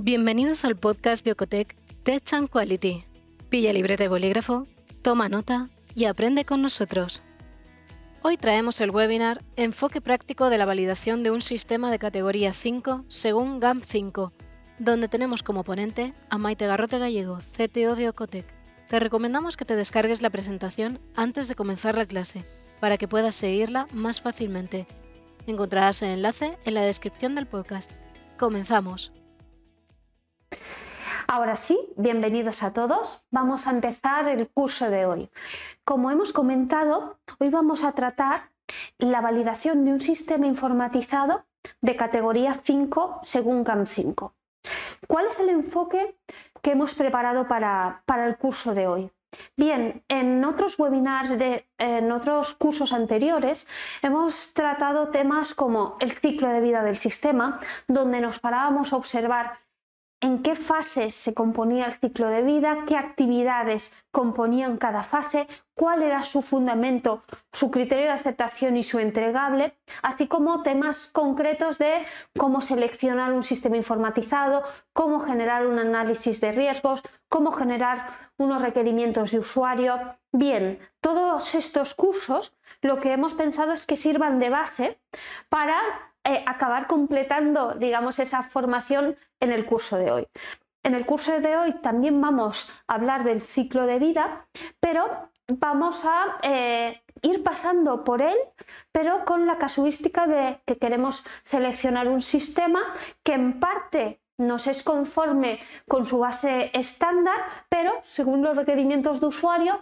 Bienvenidos al podcast de Ocotec Tech and Quality. Pilla libreta de bolígrafo, toma nota y aprende con nosotros. Hoy traemos el webinar Enfoque práctico de la validación de un sistema de categoría 5 según GAMP 5, donde tenemos como ponente a Maite Garrote Gallego, CTO de Ocotec. Te recomendamos que te descargues la presentación antes de comenzar la clase, para que puedas seguirla más fácilmente. Encontrarás el enlace en la descripción del podcast. Comenzamos. Ahora sí, bienvenidos a todos. Vamos a empezar el curso de hoy. Como hemos comentado, hoy vamos a tratar la validación de un sistema informatizado de categoría 5 según GAM 5. ¿Cuál es el enfoque que hemos preparado para, para el curso de hoy? Bien, en otros webinars, de, en otros cursos anteriores, hemos tratado temas como el ciclo de vida del sistema, donde nos parábamos a observar en qué fases se componía el ciclo de vida, qué actividades componían cada fase, cuál era su fundamento, su criterio de aceptación y su entregable, así como temas concretos de cómo seleccionar un sistema informatizado, cómo generar un análisis de riesgos, cómo generar unos requerimientos de usuario. Bien, todos estos cursos lo que hemos pensado es que sirvan de base para eh, acabar completando, digamos, esa formación en el curso de hoy. En el curso de hoy también vamos a hablar del ciclo de vida, pero vamos a eh, ir pasando por él, pero con la casuística de que queremos seleccionar un sistema que en parte nos es conforme con su base estándar, pero según los requerimientos de usuario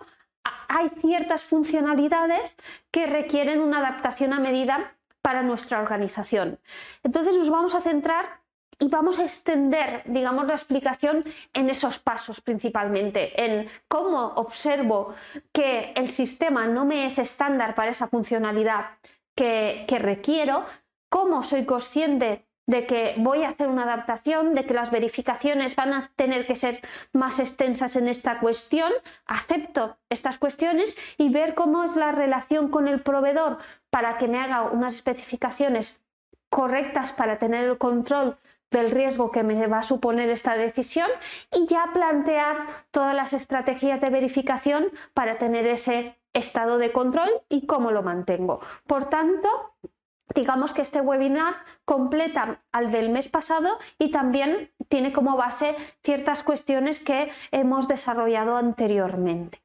hay ciertas funcionalidades que requieren una adaptación a medida para nuestra organización. Entonces nos vamos a centrar y vamos a extender, digamos, la explicación en esos pasos principalmente, en cómo observo que el sistema no me es estándar para esa funcionalidad que, que requiero, cómo soy consciente de que voy a hacer una adaptación, de que las verificaciones van a tener que ser más extensas en esta cuestión, acepto estas cuestiones y ver cómo es la relación con el proveedor para que me haga unas especificaciones correctas para tener el control del riesgo que me va a suponer esta decisión y ya plantear todas las estrategias de verificación para tener ese estado de control y cómo lo mantengo. Por tanto, digamos que este webinar completa al del mes pasado y también tiene como base ciertas cuestiones que hemos desarrollado anteriormente.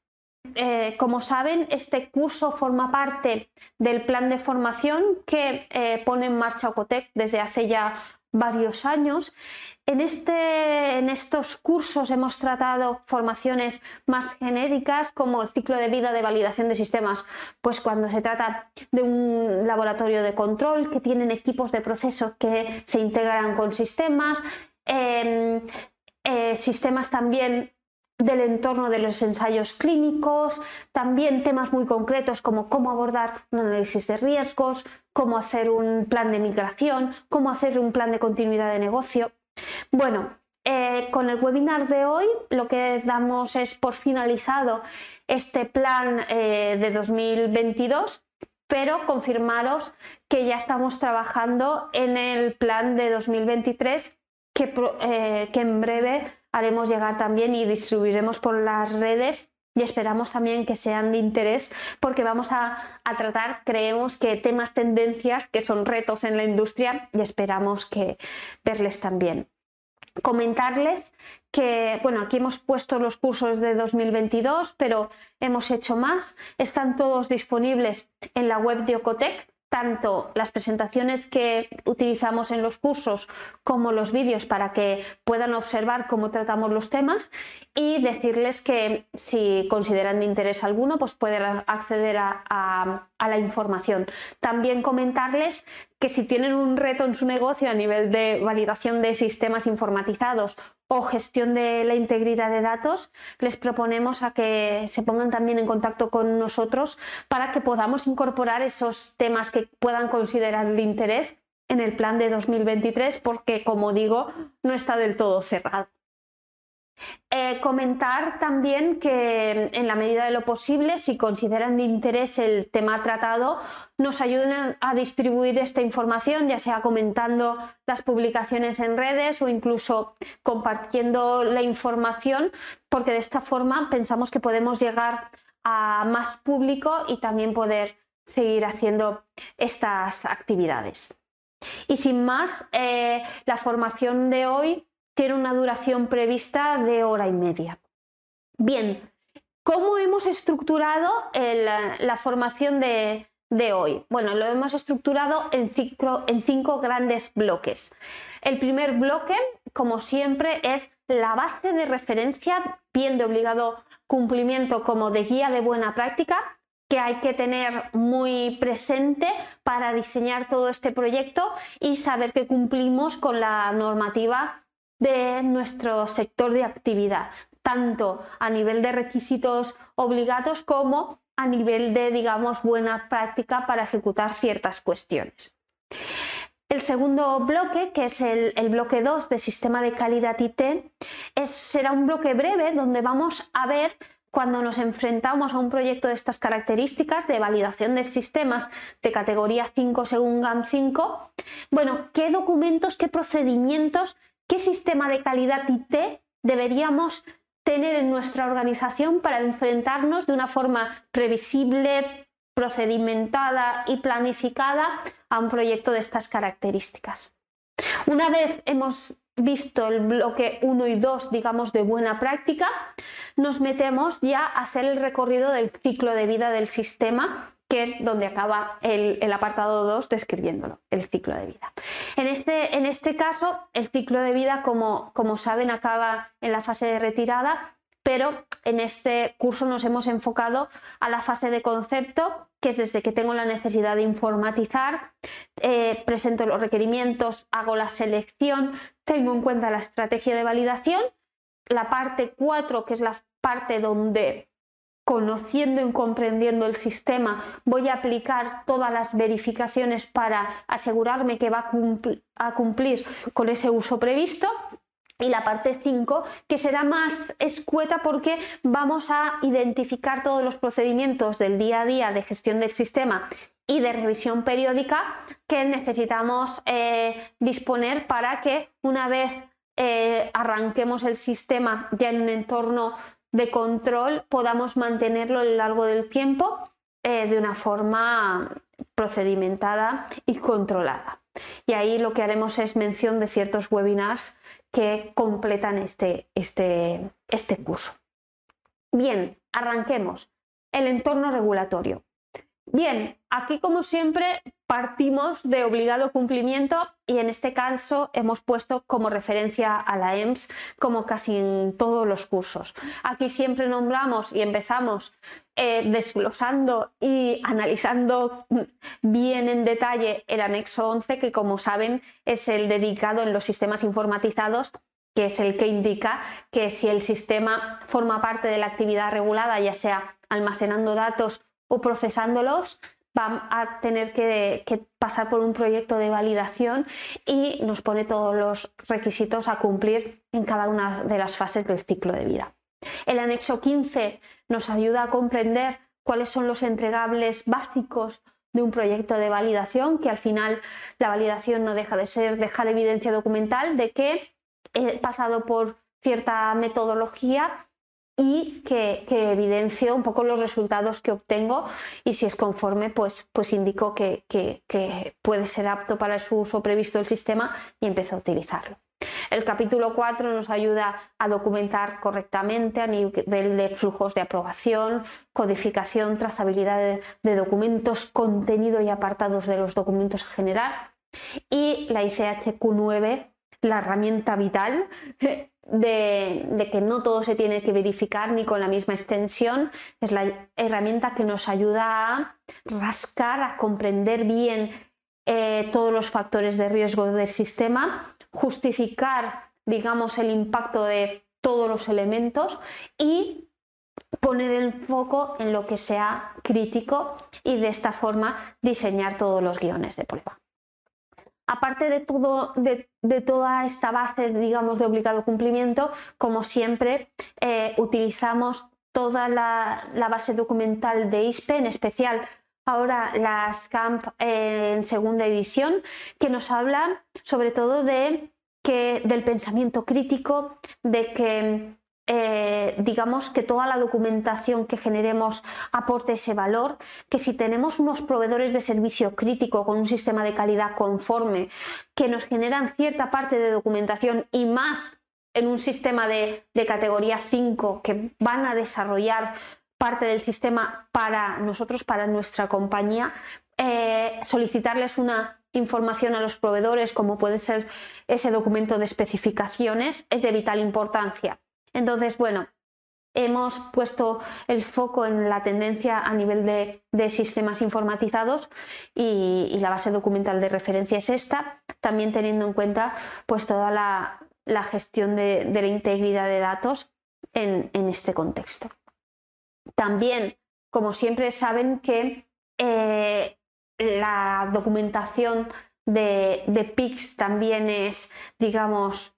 Eh, como saben, este curso forma parte del plan de formación que eh, pone en marcha Ocotec desde hace ya varios años. En, este, en estos cursos hemos tratado formaciones más genéricas como el ciclo de vida de validación de sistemas, pues cuando se trata de un laboratorio de control que tienen equipos de proceso que se integran con sistemas, em, eh, sistemas también del entorno de los ensayos clínicos, también temas muy concretos como cómo abordar un análisis de riesgos, cómo hacer un plan de migración, cómo hacer un plan de continuidad de negocio. Bueno, eh, con el webinar de hoy lo que damos es por finalizado este plan eh, de 2022, pero confirmaros que ya estamos trabajando en el plan de 2023 que, eh, que en breve haremos llegar también y distribuiremos por las redes y esperamos también que sean de interés porque vamos a, tratar, creemos que temas tendencias que son retos en la industria y esperamos que verles también. Comentarles que, bueno, aquí hemos puesto los cursos de 2022, pero hemos hecho más. Están todos disponibles en la web de Ocotec tanto las presentaciones que utilizamos en los cursos como los vídeos para que puedan observar cómo tratamos los temas y decirles que si consideran de interés alguno, pues pueden acceder a, la información. También comentarles que si tienen un reto en su negocio a nivel de validación de sistemas informatizados o gestión de la integridad de datos, les proponemos a que se pongan también en contacto con nosotros para que podamos incorporar esos temas que puedan considerar de interés en el plan de 2023, porque como digo, no está del todo cerrado. Eh, comentar también que en la medida de lo posible, si consideran de interés el tema tratado, nos ayuden a distribuir esta información, ya sea comentando las publicaciones en redes o incluso compartiendo la información, porque de esta forma pensamos que podemos llegar a más público y también poder seguir haciendo estas actividades. Y sin más, eh, la formación de hoy tiene una duración prevista de hora y media. Bien, ¿cómo hemos estructurado la formación de, hoy? Bueno, lo hemos estructurado en cinco, grandes bloques. El primer bloque, como siempre, es la base de referencia, bien de obligado cumplimiento como de guía de buena práctica, que hay que tener muy presente para diseñar todo este proyecto y saber que cumplimos con la normativa de nuestro sector de actividad, tanto a nivel de requisitos obligados como a nivel de, digamos, buena práctica para ejecutar ciertas cuestiones. El segundo bloque, que es el, bloque 2 de sistema de calidad IT, es, será un bloque breve donde vamos a ver cuando nos enfrentamos a un proyecto de estas características de validación de sistemas de categoría 5 según GAM 5, bueno, qué documentos, qué procedimientos qué sistema de calidad IT deberíamos tener en nuestra organización para enfrentarnos de una forma previsible, procedimentada y planificada a un proyecto de estas características. Una vez hemos visto el bloque 1 y 2, digamos, de buena práctica, nos metemos ya a hacer el recorrido del ciclo de vida del sistema que es donde acaba el, apartado 2 describiéndolo, el ciclo de vida. En este, en este caso, el ciclo de vida, como, como saben, acaba en la fase de retirada, pero en este curso nos hemos enfocado a la fase de concepto, que es desde que tengo la necesidad de informatizar, eh, presento los requerimientos, hago la selección, tengo en cuenta la estrategia de validación, la parte 4, que es la parte donde conociendo y comprendiendo el sistema, voy a aplicar todas las verificaciones para asegurarme que va a, cumplir con ese uso previsto. Y la parte 5, que será más escueta porque vamos a identificar todos los procedimientos del día a día de gestión del sistema y de revisión periódica que necesitamos eh, disponer para que una vez eh, arranquemos el sistema ya en un entorno de control podamos mantenerlo a lo largo del tiempo eh, de una forma procedimentada y controlada. Y ahí lo que haremos es mención de ciertos webinars que completan este, este, este curso. Bien, arranquemos. El entorno regulatorio. Bien, aquí como siempre partimos de obligado cumplimiento y en este caso hemos puesto como referencia a la EMS como casi en todos los cursos. Aquí siempre nombramos y empezamos eh, desglosando y analizando bien en detalle el anexo 11 que como saben es el dedicado en los sistemas informatizados que es el que indica que si el sistema forma parte de la actividad regulada, ya sea almacenando datos o procesándolos, van a tener que, pasar por un proyecto de validación y nos pone todos los requisitos a cumplir en cada una de las fases del ciclo de vida. El anexo 15 nos ayuda a comprender cuáles son los entregables básicos de un proyecto de validación, que al final la validación no deja de ser dejar evidencia documental de que he pasado por cierta metodología y que, evidencio un poco los resultados que obtengo y si es conforme, pues, pues indico que, puede ser apto para su uso previsto el sistema y empiezo a utilizarlo. El capítulo 4 nos ayuda a documentar correctamente a nivel de flujos de aprobación, codificación, trazabilidad de, de documentos, contenido y apartados de los documentos en general. Y la ICHQ9, la herramienta vital, de, que no todo se tiene que verificar ni con la misma extensión. Es la herramienta que nos ayuda a rascar, a comprender bien eh, todos los factores de riesgo del sistema, justificar, digamos, el impacto de todos los elementos y poner el foco en lo que sea crítico y de esta forma diseñar todos los guiones de prueba. Aparte de, todo, de, toda esta base, digamos, de obligado cumplimiento, como siempre, eh, utilizamos toda la, base documental de ISPE, en especial ahora las CAMP en segunda edición, que nos hablan sobre todo de que, del pensamiento crítico, de que eh, digamos que toda la documentación que generemos aporte ese valor, que si tenemos unos proveedores de servicio crítico con un sistema de calidad conforme, que nos generan cierta parte de documentación y más en un sistema de, categoría 5 que van a desarrollar parte del sistema para nosotros, para nuestra compañía, eh, solicitarles una información a los proveedores, como puede ser ese documento de especificaciones, es de vital importancia. Entonces, bueno, hemos puesto el foco en la tendencia a nivel de, sistemas informatizados y, la base documental de referencia es esta, también teniendo en cuenta pues toda la, gestión de, la integridad de datos en, este contexto. También, como siempre, saben que eh, la documentación de, de PICS también es, digamos,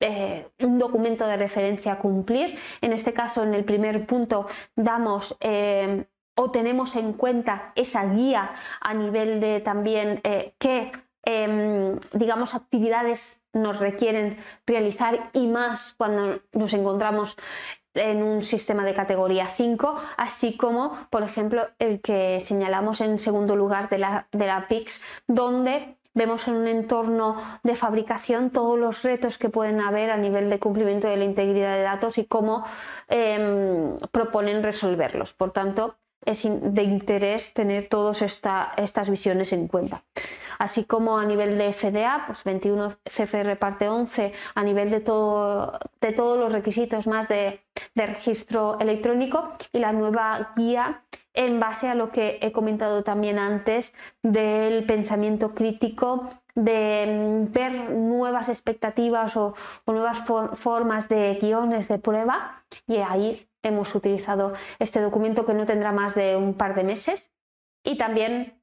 eh, un documento de referencia a cumplir. En este caso, en el primer punto, damos eh, o tenemos en cuenta esa guía a nivel de también eh, qué, em, digamos, actividades nos requieren realizar y más cuando nos encontramos en un sistema de categoría 5, así como, por ejemplo, el que señalamos en segundo lugar de la, de la PIX, donde Vemos en un entorno de fabricación todos los retos que pueden haber a nivel de cumplimiento de la integridad de datos y cómo em, proponen resolverlos. Por tanto, es de interés tener todas estas visiones en cuenta. Así como a nivel de FDA, pues 21 CFR parte 11, a nivel de, todo, de todos los requisitos más de, registro electrónico y la nueva guía en base a lo que he comentado también antes del pensamiento crítico, de mm, ver nuevas expectativas o, nuevas formas de guiones de prueba. Y ahí hemos utilizado este documento que no tendrá más de un par de meses. Y también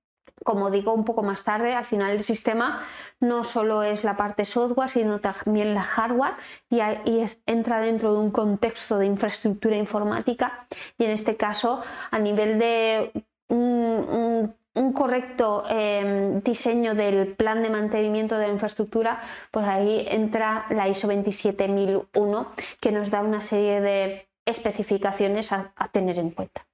como digo un poco más tarde, al final el sistema no solo es la parte software, sino también la hardware y, entra dentro de un contexto de infraestructura informática y en este caso a nivel de un, correcto em, diseño del plan de mantenimiento de la infraestructura, pues ahí entra la ISO 27001 que nos da una serie de especificaciones a tener en cuenta.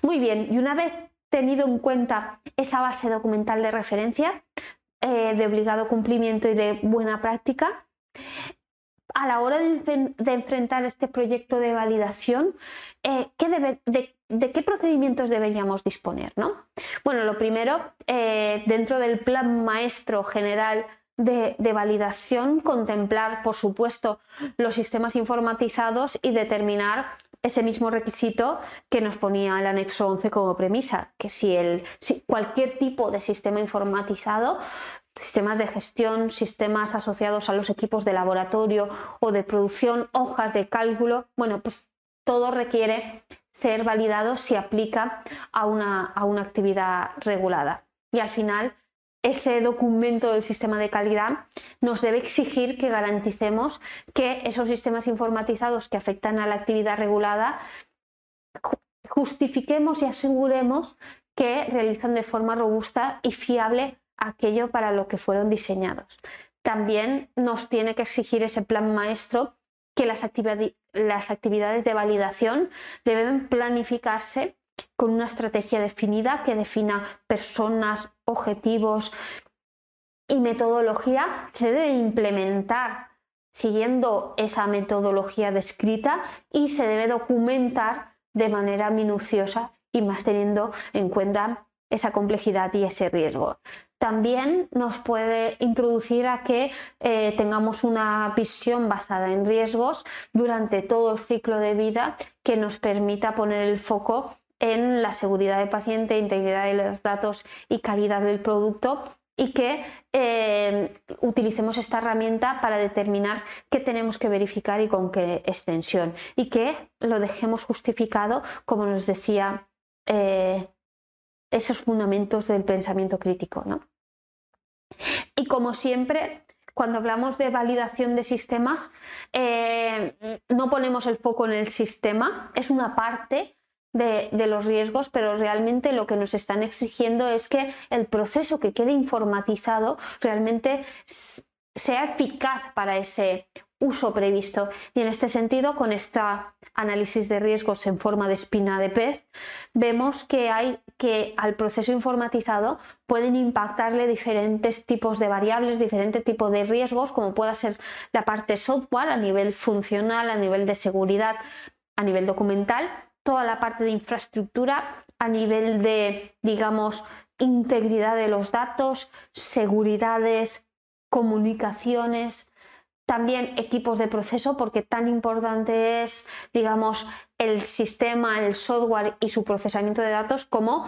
Muy bien, y una vez tenido en cuenta esa base documental de referencia eh, de obligado cumplimiento y de buena práctica, a la hora de, enfrentar este proyecto de validación, eh, de, qué procedimientos deberíamos disponer? ¿no? Bueno, lo primero, eh, dentro del plan maestro general de, validación, contemplar, por supuesto, los sistemas informatizados y determinar ese mismo requisito que nos ponía el anexo 11 como premisa, que si, el, cualquier tipo de sistema informatizado sistemas de gestión, sistemas asociados a los equipos de laboratorio o de producción, hojas de cálculo, bueno, pues todo requiere ser validado si aplica a una, a una actividad regulada. Y al final, ese documento del sistema de calidad nos debe exigir que garanticemos que esos sistemas informatizados que afectan a la actividad regulada justifiquemos y aseguremos que realizan de forma robusta y fiable aquello para lo que fueron diseñados. También nos tiene que exigir ese plan maestro que las, las actividades de validación deben planificarse con una estrategia definida que defina personas, objetivos y metodología, se debe implementar siguiendo esa metodología descrita y se debe documentar de manera minuciosa y más teniendo en cuenta esa complejidad y ese riesgo. También nos puede introducir a que eh, tengamos una visión basada en riesgos durante todo el ciclo de vida que nos permita poner el foco en la seguridad del paciente, integridad de los datos y calidad del producto y que eh, utilicemos esta herramienta para determinar qué tenemos que verificar y con qué extensión y que lo dejemos justificado, como nos decía, eh, esos fundamentos del pensamiento crítico. Y como siempre, cuando hablamos de validación de sistemas, eh, no ponemos el foco en el sistema, es una parte de, los riesgos, pero realmente lo que nos están exigiendo es que el proceso que quede informatizado realmente sea eficaz para ese uso previsto. Y en este sentido, con este análisis de riesgos en forma de espina de pez, vemos que hay que al proceso informatizado pueden impactarle diferentes tipos de variables, diferentes tipos de riesgos, como pueda ser la parte software a nivel funcional, a nivel de seguridad, a nivel documental, toda la parte de infraestructura a nivel de, digamos, integridad de los datos, seguridades, comunicaciones, también equipos de proceso, porque tan importante es, digamos, el sistema, el software y su procesamiento de datos como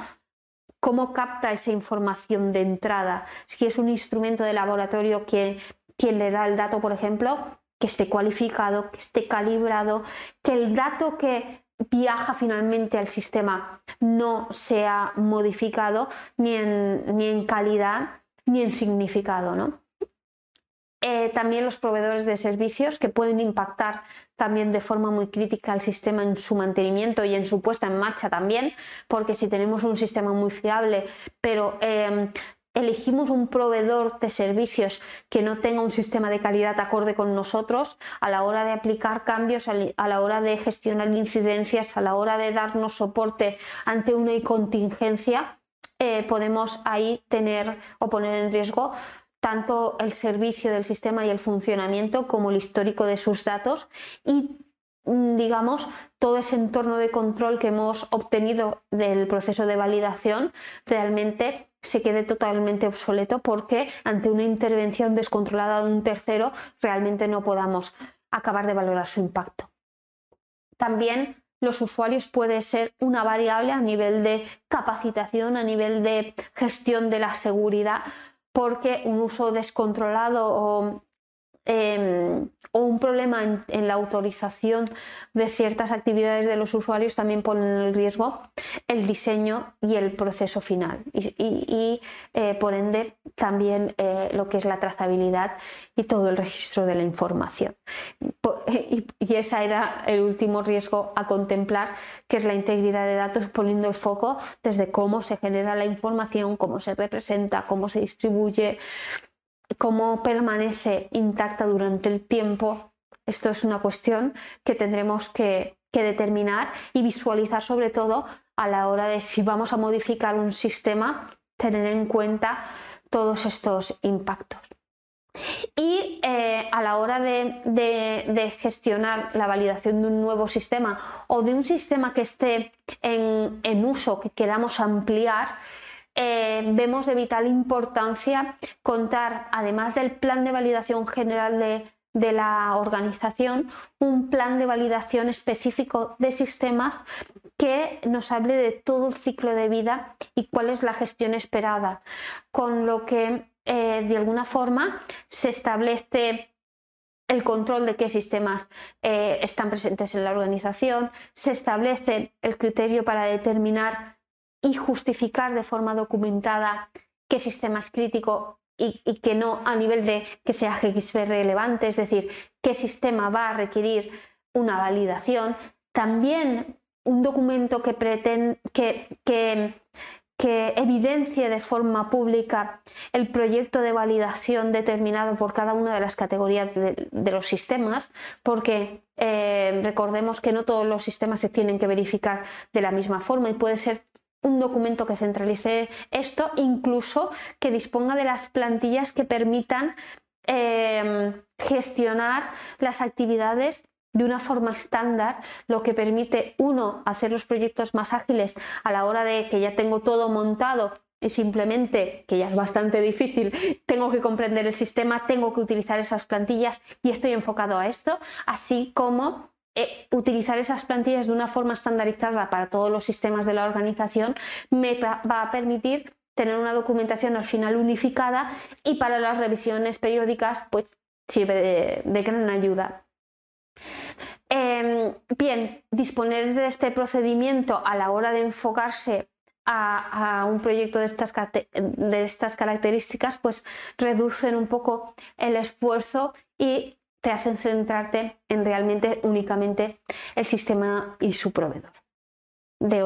cómo capta esa información de entrada. Si es un instrumento de laboratorio que quien le da el dato, por ejemplo, que esté cualificado, que esté calibrado, que el dato que viaja finalmente al sistema no sea modificado ni en, ni en calidad ni en significado. ¿no? Eh, también los proveedores de servicios que pueden impactar también de forma muy crítica al sistema en su mantenimiento y en su puesta en marcha también, porque si tenemos un sistema muy fiable, pero eh, elegimos un proveedor de servicios que no tenga un sistema de calidad acorde con nosotros a la hora de aplicar cambios, a la hora de gestionar incidencias, a la hora de darnos soporte ante una contingencia, eh, podemos ahí tener o poner en riesgo tanto el servicio del sistema y el funcionamiento como el histórico de sus datos y mm, digamos, todo ese entorno de control que hemos obtenido del proceso de validación realmente se quede totalmente obsoleto porque ante una intervención descontrolada de un tercero realmente no podamos acabar de valorar su impacto. También los usuarios puede ser una variable a nivel de capacitación, a nivel de gestión de la seguridad, porque un uso descontrolado o Em, o un problema en, la autorización de ciertas actividades de los usuarios también ponen en riesgo el diseño y el proceso final y, eh, por ende también eh, lo que es la trazabilidad y todo el registro de la información. Y, y ese era el último riesgo a contemplar, que es la integridad de datos, poniendo el foco desde cómo se genera la información, cómo se representa, cómo se distribuye, cómo permanece intacta durante el tiempo, esto es una cuestión que tendremos que, determinar y visualizar sobre todo a la hora de si vamos a modificar un sistema, tener en cuenta todos estos impactos. Y eh, a la hora de, gestionar la validación de un nuevo sistema o de un sistema que esté en, en uso, que queramos ampliar, eh, vemos de vital importancia contar, además del plan de validación general de, la organización, un plan de validación específico de sistemas que nos hable de todo el ciclo de vida y cuál es la gestión esperada, con lo que eh, de alguna forma se establece el control de qué sistemas eh, están presentes en la organización, se establece el criterio para determinar y justificar de forma documentada qué sistema es crítico y, que no a nivel de que sea GXP relevante, es decir, qué sistema va a requerir una validación. También un documento que, pretende, que, que, evidencie de forma pública el proyecto de validación determinado por cada una de las categorías de, los sistemas, porque eh, recordemos que no todos los sistemas se tienen que verificar de la misma forma y puede ser un documento que centralice esto, incluso que disponga de las plantillas que permitan em, gestionar las actividades de una forma estándar, lo que permite, uno, hacer los proyectos más ágiles a la hora de que ya tengo todo montado. Y simplemente, que ya es bastante difícil, tengo que comprender el sistema, tengo que utilizar esas plantillas y estoy enfocado a esto, así como utilizar esas plantillas de una forma estandarizada para todos los sistemas de la organización me va a permitir tener una documentación al final unificada y para las revisiones periódicas pues sirve de, gran ayuda. Em, bien, disponer de este procedimiento a la hora de enfocarse a, un proyecto de estas, de estas características, pues reducen un poco el esfuerzo y te hacen centrarte en realmente únicamente el sistema y su proveedor. De,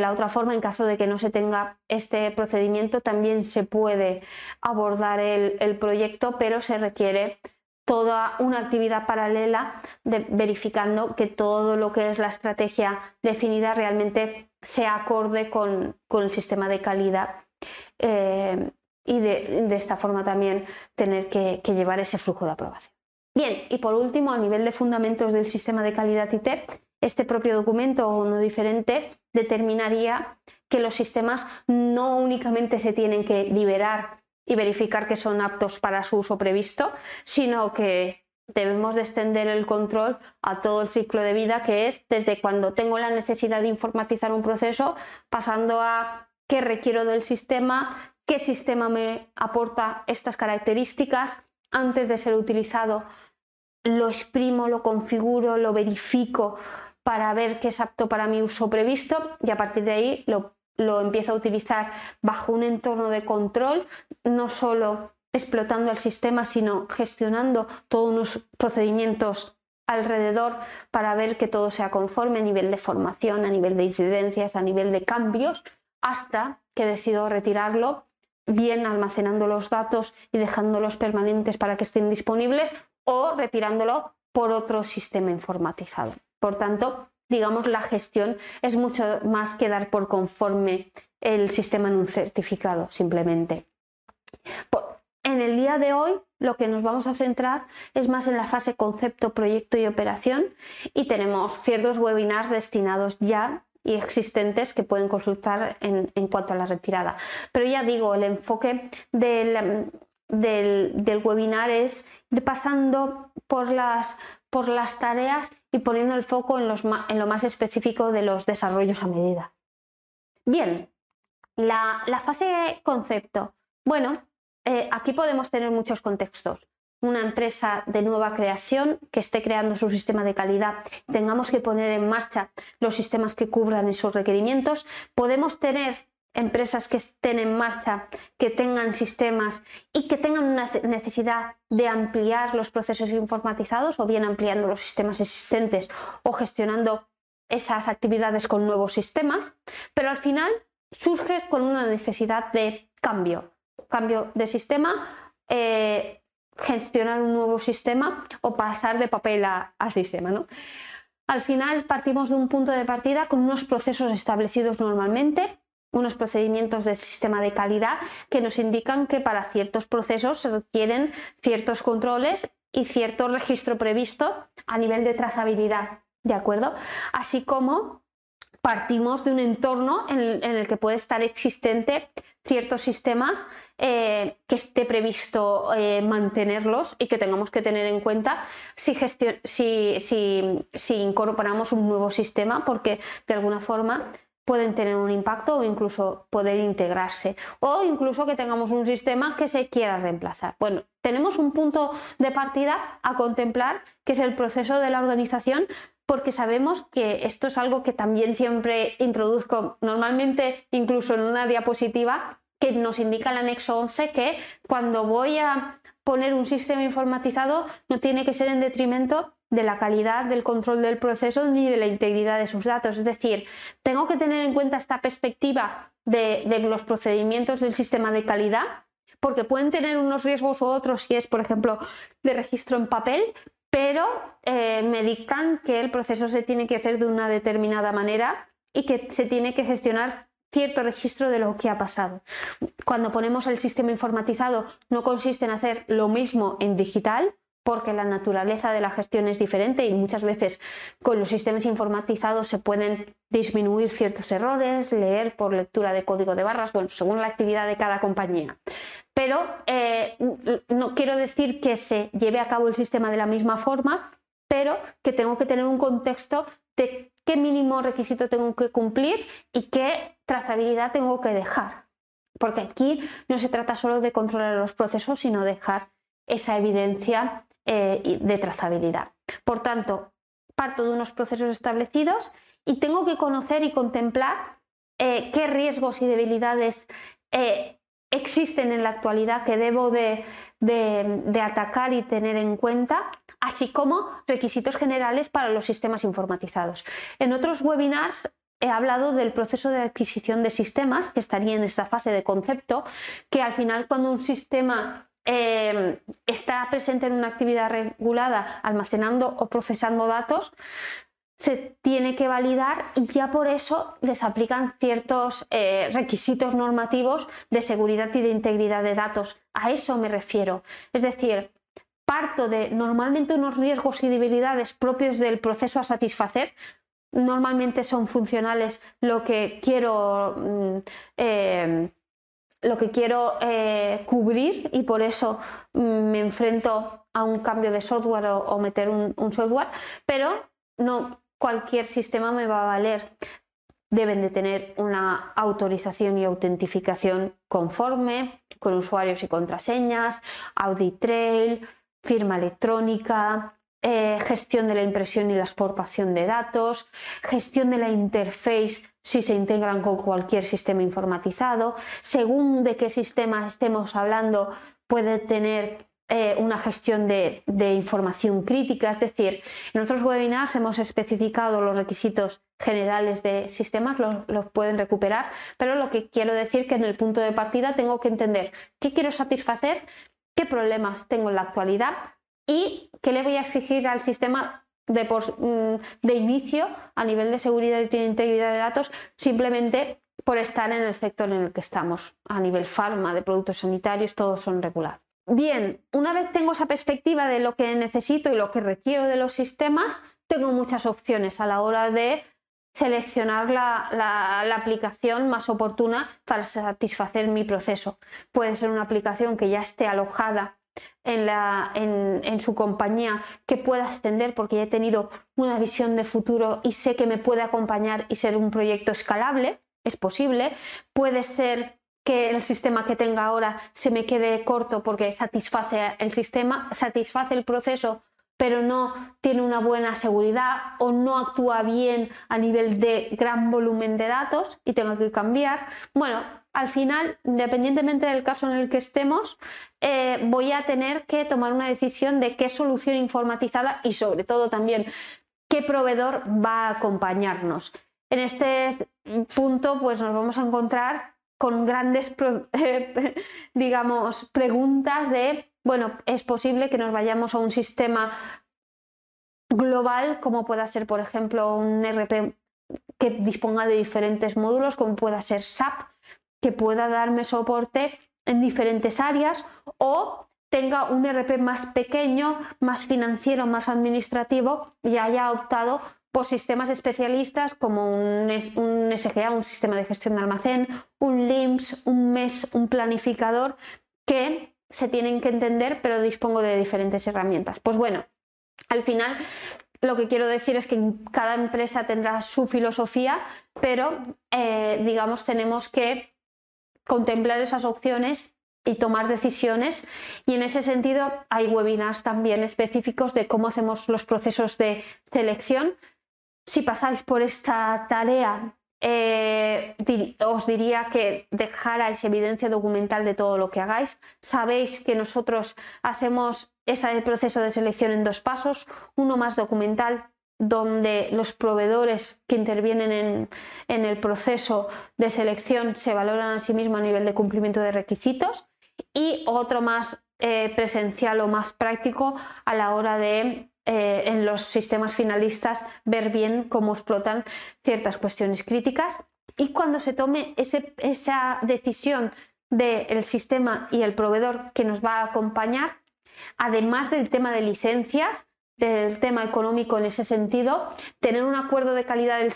la otra forma, en caso de que no se tenga este procedimiento, también se puede abordar el, proyecto, pero se requiere toda una actividad paralela de, verificando que todo lo que es la estrategia definida realmente sea acorde con, el sistema de calidad eh, y de, esta forma también tener que llevar ese flujo de aprobación. Bien, y por último, a nivel de fundamentos del sistema de calidad IT, este propio documento o uno diferente determinaría que los sistemas no únicamente se tienen que liberar y verificar que son aptos para su uso previsto, sino que debemos de extender el control a todo el ciclo de vida, que es desde cuando tengo la necesidad de informatizar un proceso, pasando a qué requiero del sistema, qué sistema me aporta estas características antes de ser utilizado, lo exprimo, lo configuro, lo verifico para ver qué es apto para mi uso previsto y a partir de ahí lo, empiezo a utilizar bajo un entorno de control, no solo explotando el sistema, sino gestionando todos unos procedimientos alrededor para ver que todo sea conforme a nivel de formación, a nivel de incidencias, a nivel de cambios, hasta que decido retirarlo, bien almacenando los datos y dejándolos permanentes para que estén disponibles o retirándolo por otro sistema informatizado. Por tanto, digamos, la gestión es mucho más que dar por conforme el sistema en un certificado, simplemente. En el día de hoy lo que nos vamos a centrar es más en la fase concepto, proyecto y operación y tenemos ciertos webinars destinados ya y existentes que pueden consultar en, cuanto a la retirada. Pero ya digo, el enfoque del, del, webinar es ir pasando por las, por las tareas y poniendo el foco en, los, en lo más específico de los desarrollos a medida. Bien, la, la fase concepto. Bueno, eh, aquí podemos tener muchos contextos. Una empresa de nueva creación que esté creando su sistema de calidad, tengamos que poner en marcha los sistemas que cubran esos requerimientos. Podemos tener empresas que estén en marcha, que tengan sistemas y que tengan una necesidad de ampliar los procesos informatizados o bien ampliando los sistemas existentes o gestionando esas actividades con nuevos sistemas, pero al final surge con una necesidad de cambio, cambio de sistema, eh, gestionar un nuevo sistema o pasar de papel a, sistema. Al final partimos de un punto de partida con unos procesos establecidos normalmente, unos procedimientos del sistema de calidad que nos indican que para ciertos procesos se requieren ciertos controles y cierto registro previsto a nivel de trazabilidad, ¿de acuerdo? Así como partimos de un entorno en el que puede estar existente ciertos sistemas eh, que esté previsto eh, mantenerlos y que tengamos que tener en cuenta si, si, incorporamos un nuevo sistema, porque de alguna forma pueden tener un impacto o incluso poder integrarse o incluso que tengamos un sistema que se quiera reemplazar. Bueno, tenemos un punto de partida a contemplar que es el proceso de la organización porque sabemos que esto es algo que también siempre introduzco normalmente incluso en una diapositiva que nos indica el anexo 11 que cuando voy a poner un sistema informatizado no tiene que ser en detrimento de la calidad del control del proceso ni de la integridad de sus datos. Es decir, tengo que tener en cuenta esta perspectiva de, los procedimientos del sistema de calidad, porque pueden tener unos riesgos u otros si es, por ejemplo, de registro en papel, pero eh, me dictan que el proceso se tiene que hacer de una determinada manera y que se tiene que gestionar cierto registro de lo que ha pasado. Cuando ponemos el sistema informatizado no consiste en hacer lo mismo en digital, porque la naturaleza de la gestión es diferente y muchas veces con los sistemas informatizados se pueden disminuir ciertos errores, leer por lectura de código de barras, bueno, según la actividad de cada compañía. Pero eh, no quiero decir que se lleve a cabo el sistema de la misma forma, pero que tengo que tener un contexto de qué mínimo requisito tengo que cumplir y qué trazabilidad tengo que dejar. Porque aquí no se trata solo de controlar los procesos, sino dejar esa evidencia eh, de trazabilidad. Por tanto, parto de unos procesos establecidos y tengo que conocer y contemplar eh, qué riesgos y debilidades eh, existen en la actualidad que debo de, atacar y tener en cuenta, así como requisitos generales para los sistemas informatizados. En otros webinars he hablado del proceso de adquisición de sistemas, que estaría en esta fase de concepto, que al final cuando un sistema eh, está presente en una actividad regulada, almacenando o procesando datos, se tiene que validar y ya por eso les aplican ciertos eh, requisitos normativos de seguridad y de integridad de datos. A eso me refiero. Es decir, parto de normalmente unos riesgos y debilidades propios del proceso a satisfacer. Normalmente son funcionales lo que quiero, mm, eh, lo que quiero eh, cubrir y por eso mm, me enfrento a un cambio de software o, meter un, software, pero no cualquier sistema me va a valer. Deben de tener una autorización y autentificación conforme, con usuarios y contraseñas, audit trail, firma electrónica, eh, gestión de la impresión y la exportación de datos, gestión de la interface si se integran con cualquier sistema informatizado, según de qué sistema estemos hablando, puede tener eh, una gestión de, información crítica, es decir, en otros webinars hemos especificado los requisitos generales de sistemas, los, pueden recuperar, pero lo que quiero decir que en el punto de partida tengo que entender qué quiero satisfacer, qué problemas tengo en la actualidad y qué le voy a exigir al sistema de, mm, de inicio a nivel de seguridad y de integridad de datos, simplemente por estar en el sector en el que estamos. A nivel farma, de productos sanitarios, todos son regulados. Bien, una vez tengo esa perspectiva de lo que necesito y lo que requiero de los sistemas, tengo muchas opciones a la hora de seleccionar la, aplicación más oportuna para satisfacer mi proceso. Puede ser una aplicación que ya esté alojada en, su compañía, que pueda extender porque he tenido una visión de futuro y sé que me puede acompañar y ser un proyecto escalable, es posible. Puede ser que el sistema que tenga ahora se me quede corto porque satisface el sistema, satisface el proceso, pero no tiene una buena seguridad o no actúa bien a nivel de gran volumen de datos y tengo que cambiar. Bueno, al final, independientemente del caso en el que estemos, eh, voy a tener que tomar una decisión de qué solución informatizada y sobre todo también qué proveedor va a acompañarnos. En este punto, pues nos vamos a encontrar con grandes, digamos, preguntas de, bueno, es posible que nos vayamos a un sistema global, como pueda ser, por ejemplo, un RP que disponga de diferentes módulos, como pueda ser SAP, que pueda darme soporte en diferentes áreas, o tenga un RP más pequeño, más financiero, más administrativo y haya optado por sistemas especialistas como un, un, SGA, un sistema de gestión de almacén, un LIMS, un MES, un planificador, que se tienen que entender, pero dispongo de diferentes herramientas. Pues bueno, al final lo que quiero decir es que cada empresa tendrá su filosofía, pero eh, digamos tenemos que contemplar esas opciones y tomar decisiones. Y en ese sentido hay webinars también específicos de cómo hacemos los procesos de selección si pasáis por esta tarea, eh, os diría que dejarais evidencia documental de todo lo que hagáis. Sabéis que nosotros hacemos ese proceso de selección en dos pasos, uno más documental donde los proveedores que intervienen en, el proceso de selección se valoran a sí mismos a nivel de cumplimiento de requisitos y otro más eh, presencial o más práctico a la hora de eh, en los sistemas finalistas ver bien cómo explotan ciertas cuestiones críticas. Y cuando se tome esa decisión del sistema y el proveedor que nos va a acompañar, además del tema de licencias, del tema económico en ese sentido, tener un acuerdo de calidad del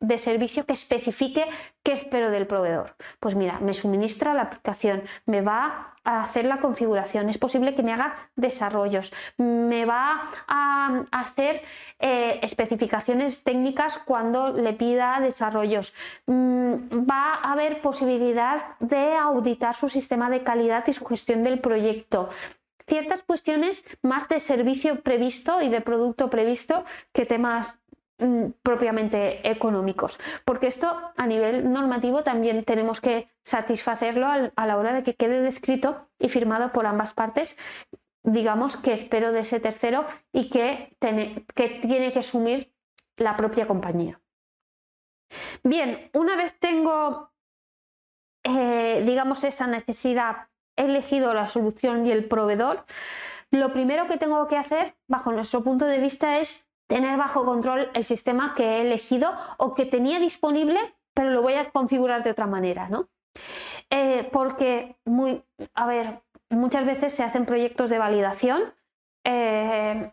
de servicio que especifique qué espero del proveedor. Pues mira, me suministra la aplicación, me va a hacer la configuración, es posible que me haga desarrollos, me va a hacer eh, especificaciones técnicas cuando le pida desarrollos, mm, va a haber posibilidad de auditar su sistema de calidad y su gestión del proyecto ciertas cuestiones más de servicio previsto y de producto previsto que temas mm, propiamente económicos, porque esto a nivel normativo también tenemos que satisfacerlo a la hora de que quede descrito y firmado por ambas partes, digamos que espero de ese tercero y que, tiene que asumir la propia compañía. Bien, una vez tengo, eh, digamos, esa necesidad, he elegido la solución y el proveedor, lo primero que tengo que hacer, bajo nuestro punto de vista, es tener bajo control el sistema que he elegido o que tenía disponible, pero lo voy a configurar de otra manera, ¿no? Eh, porque, muy, a ver, muchas veces se hacen proyectos de validación, eh,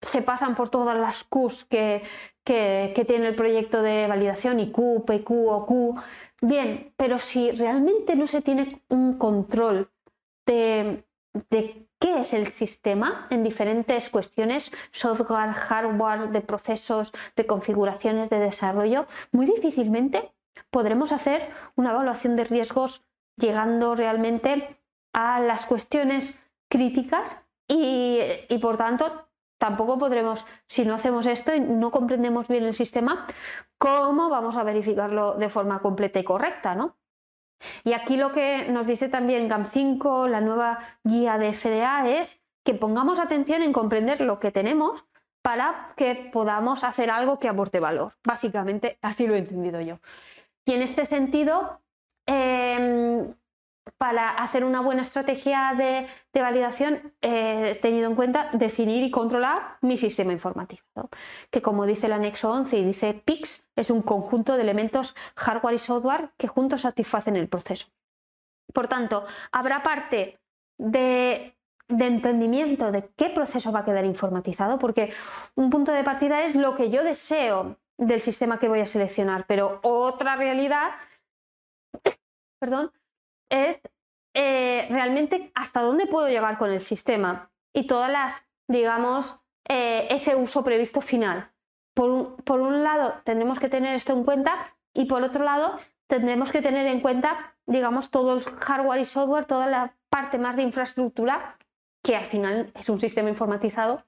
se pasan por todas las Qs que, que, tiene el proyecto de validación, IQ, PQ o Q. Bien, pero si realmente no se tiene un control de, qué es el sistema en diferentes cuestiones, software, hardware, de procesos, de configuraciones de desarrollo, muy difícilmente podremos hacer una evaluación de riesgos llegando realmente a las cuestiones críticas y, por tanto tampoco podremos, si no hacemos esto y no comprendemos bien el sistema, ¿cómo vamos a verificarlo de forma completa y correcta? ¿no? Y aquí lo que nos dice también GAM5, la nueva guía de FDA, es que pongamos atención en comprender lo que tenemos para que podamos hacer algo que aporte valor. Básicamente, así lo he entendido yo. Y en este sentido, em, para hacer una buena estrategia de, validación he tenido en cuenta definir y controlar mi sistema informatizado, que como dice el anexo 11 y dice PIX, es un conjunto de elementos hardware y software que juntos satisfacen el proceso. Por tanto, habrá parte de, de entendimiento de qué proceso va a quedar informatizado, porque un punto de partida es lo que yo deseo del sistema que voy a seleccionar, pero otra realidad, perdón, es eh, realmente hasta dónde puedo llegar con el sistema y todas las, digamos, eh, ese uso previsto final. Por un, por un lado, tendremos que tener esto en cuenta y por otro lado, tendremos que tener en cuenta, digamos, todo el hardware y software, toda la parte más de infraestructura, que al final es un sistema informatizado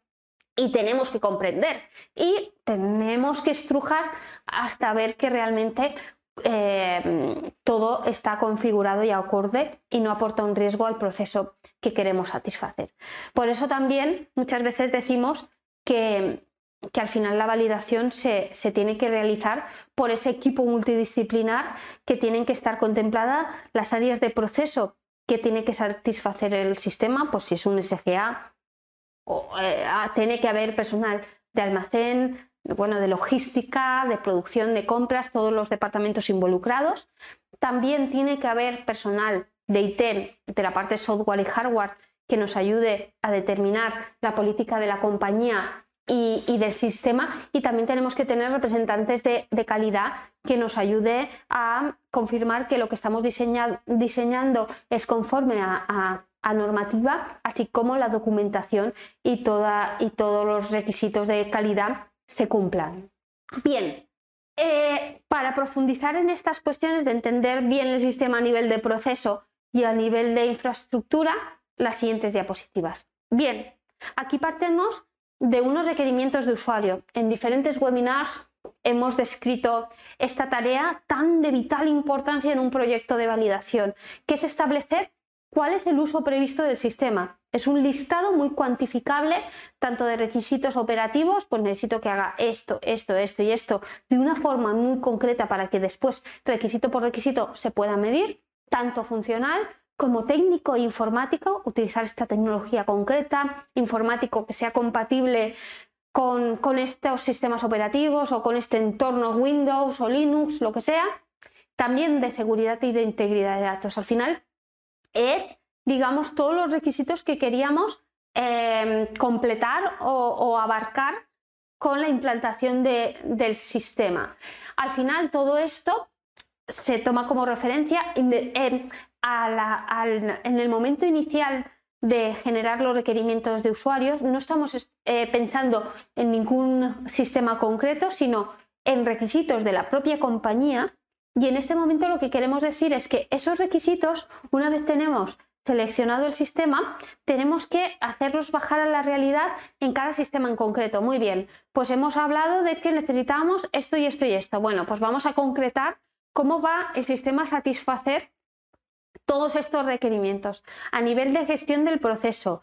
y tenemos que comprender y tenemos que estrujar hasta ver que realmente eh, todo está configurado y acorde y no aporta un riesgo al proceso que queremos satisfacer. Por eso también muchas veces decimos que, al final la validación se, tiene que realizar por ese equipo multidisciplinar que tienen que estar contempladas las áreas de proceso que tiene que satisfacer el sistema, pues si es un SGA, o, eh, tiene que haber personal de almacén, bueno, de logística, de producción, de compras, todos los departamentos involucrados. También tiene que haber personal de IT, de la parte software y hardware, que nos ayude a determinar la política de la compañía y, del sistema. Y también tenemos que tener representantes de, calidad que nos ayude a confirmar que lo que estamos diseñando es conforme a, normativa, así como la documentación y, toda, y todos los requisitos de calidad se cumplan. Bien, eh, para profundizar en estas cuestiones de entender bien el sistema a nivel de proceso y a nivel de infraestructura, las siguientes diapositivas. Bien, aquí partimos de unos requerimientos de usuario. En diferentes webinars hemos descrito esta tarea tan de vital importancia en un proyecto de validación, que es establecer cuál es el uso previsto del sistema, es un listado muy cuantificable, tanto de requisitos operativos, pues necesito que haga esto, esto, esto y esto de una forma muy concreta para que después, requisito por requisito, se pueda medir, tanto funcional como técnico e informático, utilizar esta tecnología concreta, informático que sea compatible con, con estos sistemas operativos o con este entorno Windows o Linux, lo que sea. También de seguridad y de integridad de datos. Al final es digamos, todos los requisitos que queríamos em, completar o, abarcar con la implantación del sistema. Al final, todo esto se toma como referencia en, el momento inicial de generar los requerimientos de usuarios. No estamos eh, pensando en ningún sistema concreto, sino en requisitos de la propia compañía. Y en este momento lo que queremos decir es que esos requisitos, una vez tenemos seleccionado el sistema, tenemos que hacerlos bajar a la realidad en cada sistema en concreto. Muy bien, pues hemos hablado de que necesitamos esto y esto y esto. Bueno, pues vamos a concretar cómo va el sistema a satisfacer todos estos requerimientos a nivel de gestión del proceso,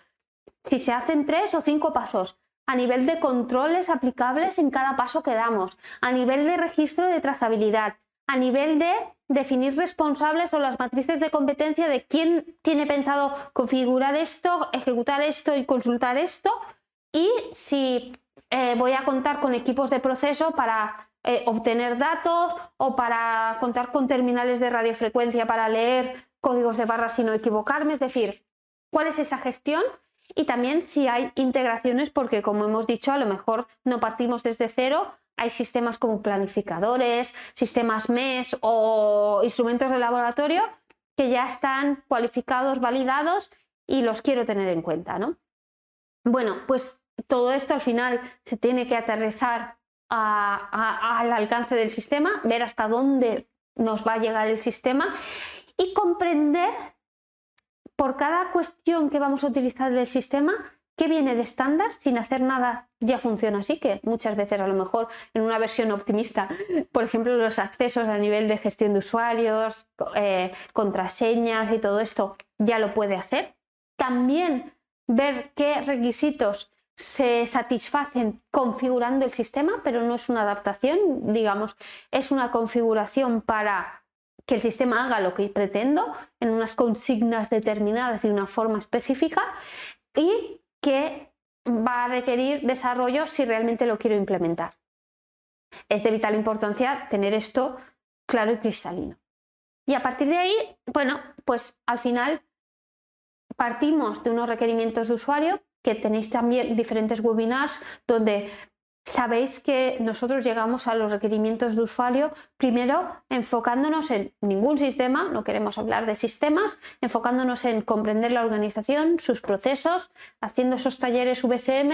si se hacen tres o cinco pasos, a nivel de controles aplicables en cada paso que damos, a nivel de registro de trazabilidad, a nivel de definir responsables o las matrices de competencia de quién tiene pensado configurar esto, ejecutar esto y consultar esto, y si eh, voy a contar con equipos de proceso para eh, obtener datos o para contar con terminales de radiofrecuencia para leer códigos de barras y no equivocarme, es decir, cuál es esa gestión y también si hay integraciones, porque como hemos dicho, a lo mejor no partimos desde cero, hay sistemas como planificadores, sistemas MES o instrumentos de laboratorio que ya están cualificados, validados y los quiero tener en cuenta, ¿no? Bueno, pues todo esto al final se tiene que aterrizar al alcance del sistema, ver hasta dónde nos va a llegar el sistema y comprender por cada cuestión que vamos a utilizar del sistema, qué viene de estándar, sin hacer nada, ya funciona así, que muchas veces a lo mejor en una versión optimista, por ejemplo, los accesos a nivel de gestión de usuarios, eh, contraseñas y todo esto, ya lo puede hacer. También ver qué requisitos se satisfacen configurando el sistema, pero no es una adaptación, digamos, es una configuración para que el sistema haga lo que pretendo en unas consignas determinadas de una forma específica y que va a requerir desarrollo si realmente lo quiero implementar. Es de vital importancia tener esto claro y cristalino. Y a partir de ahí, bueno, pues al final partimos de unos requerimientos de usuario que tenéis también diferentes webinars donde Sabéis que nosotros llegamos a los requerimientos de usuario primero enfocándonos en ningún sistema, no queremos hablar de sistemas, enfocándonos en comprender la organización, sus procesos, haciendo esos talleres VSM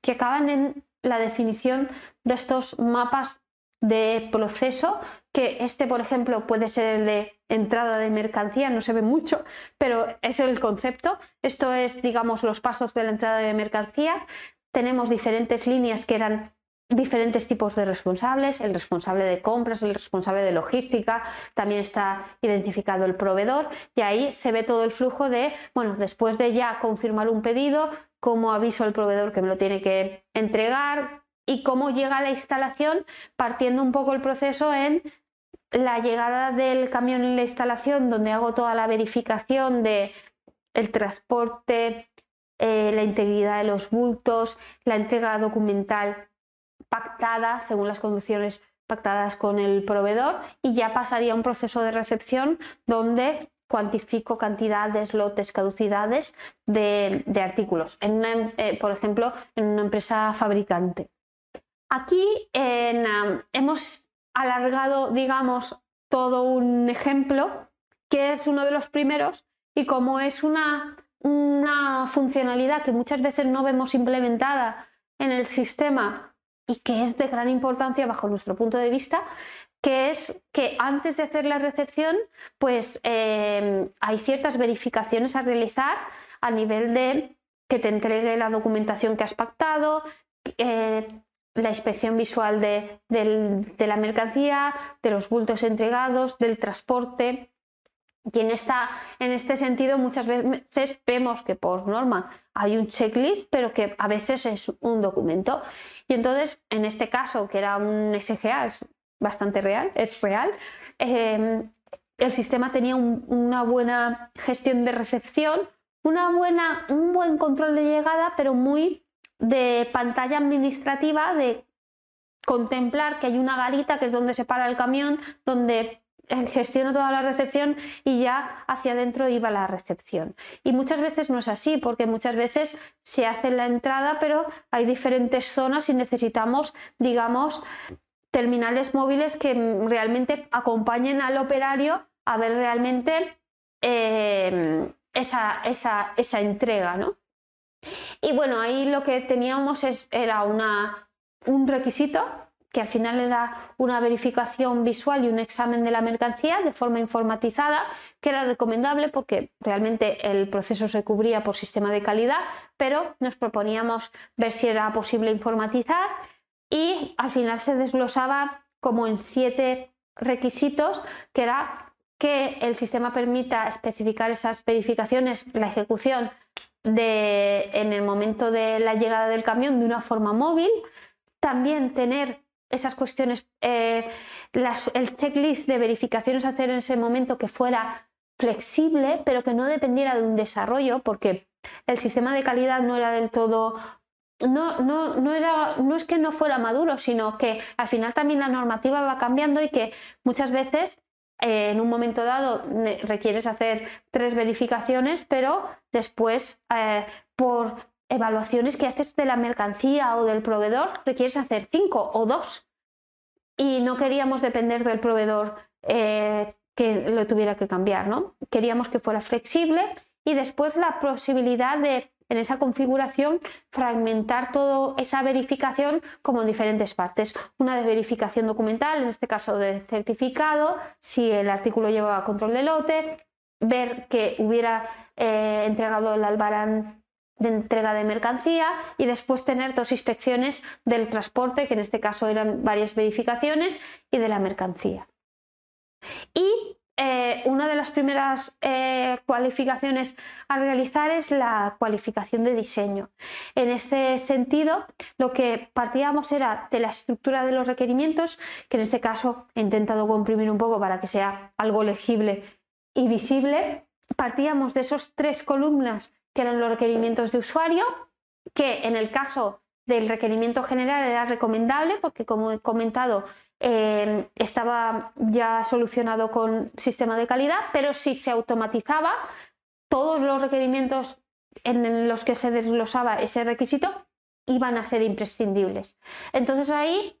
que acaban en la definición de estos mapas de proceso, que este, por ejemplo, puede ser el de entrada de mercancía, no se ve mucho, pero es el concepto. Esto es, digamos, los pasos de la entrada de mercancía tenemos diferentes líneas que eran diferentes tipos de responsables, el responsable de compras, el responsable de logística, también está identificado el proveedor y ahí se ve todo el flujo de, bueno, después de ya confirmar un pedido, cómo aviso al proveedor que me lo tiene que entregar y cómo llega la instalación, partiendo un poco el proceso en la llegada del camión en la instalación, donde hago toda la verificación de el transporte, eh, la integridad de los bultos, la entrega documental pactada según las condiciones pactadas con el proveedor y ya pasaría un proceso de recepción donde cuantifico cantidades, lotes, caducidades de, artículos, en eh, por ejemplo, en una empresa fabricante. Aquí hemos alargado, digamos, todo un ejemplo que es uno de los primeros y como es una una funcionalidad que muchas veces no vemos implementada en el sistema y que es de gran importancia bajo nuestro punto de vista, que es que antes de hacer la recepción, pues eh, hay ciertas verificaciones a realizar a nivel de que te entregue la documentación que has pactado, eh, la inspección visual de, la mercancía, de los bultos entregados, del transporte. Y en, en este sentido muchas veces vemos que por norma hay un checklist, pero que a veces es un documento. Y entonces, en este caso, que era un SGA, es bastante real, es real, em, el sistema tenía una buena gestión de recepción, una buena, un buen control de llegada, pero muy de pantalla administrativa, de contemplar que hay una garita que es donde se para el camión, donde gestiono toda la recepción y ya hacia adentro iba la recepción. Y muchas veces no es así, porque muchas veces se hace la entrada, pero hay diferentes zonas y necesitamos, digamos, terminales móviles que realmente acompañen al operario a ver realmente eh, esa, esa, esa, entrega. ¿no? Y bueno, ahí lo que teníamos era una, un requisito que al final era una verificación visual y un examen de la mercancía de forma informatizada, que era recomendable porque realmente el proceso se cubría por sistema de calidad, pero nos proponíamos ver si era posible informatizar y al final se desglosaba como en siete requisitos, que era que el sistema permita especificar esas verificaciones, la ejecución de, en el momento de la llegada del camión de una forma móvil, también tener esas cuestiones, eh, el checklist de verificaciones a hacer en ese momento que fuera flexible, pero que no dependiera de un desarrollo, porque el sistema de calidad no era del todo no, no, no, era, no es que no fuera maduro, sino que al final también la normativa va cambiando y que muchas veces eh, en un momento dado requieres hacer tres verificaciones, pero después eh, por evaluaciones que haces de la mercancía o del proveedor requieres hacer cinco o dos. Y no queríamos depender del proveedor eh, que lo tuviera que cambiar, ¿no? Queríamos que fuera flexible y después la posibilidad de en esa configuración fragmentar toda esa verificación como en diferentes partes. Una de verificación documental, en este caso de certificado, si el artículo llevaba control de lote, ver que hubiera eh, entregado el albarán de entrega de mercancía y después tener dos inspecciones del transporte, que en este caso eran varias verificaciones, y de la mercancía. Y eh, una de las primeras eh, cualificaciones a realizar es la cualificación de diseño. En este sentido, lo que partíamos era de la estructura de los requerimientos, que en este caso he intentado comprimir un poco para que sea algo legible y visible. Partíamos de esos tres columnas que eran los requerimientos de usuario, que en el caso del requerimiento general era recomendable porque, como he comentado, Em, estaba ya solucionado con sistema de calidad, pero si se automatizaba, todos los requerimientos en los que se desglosaba ese requisito iban a ser imprescindibles. Entonces ahí,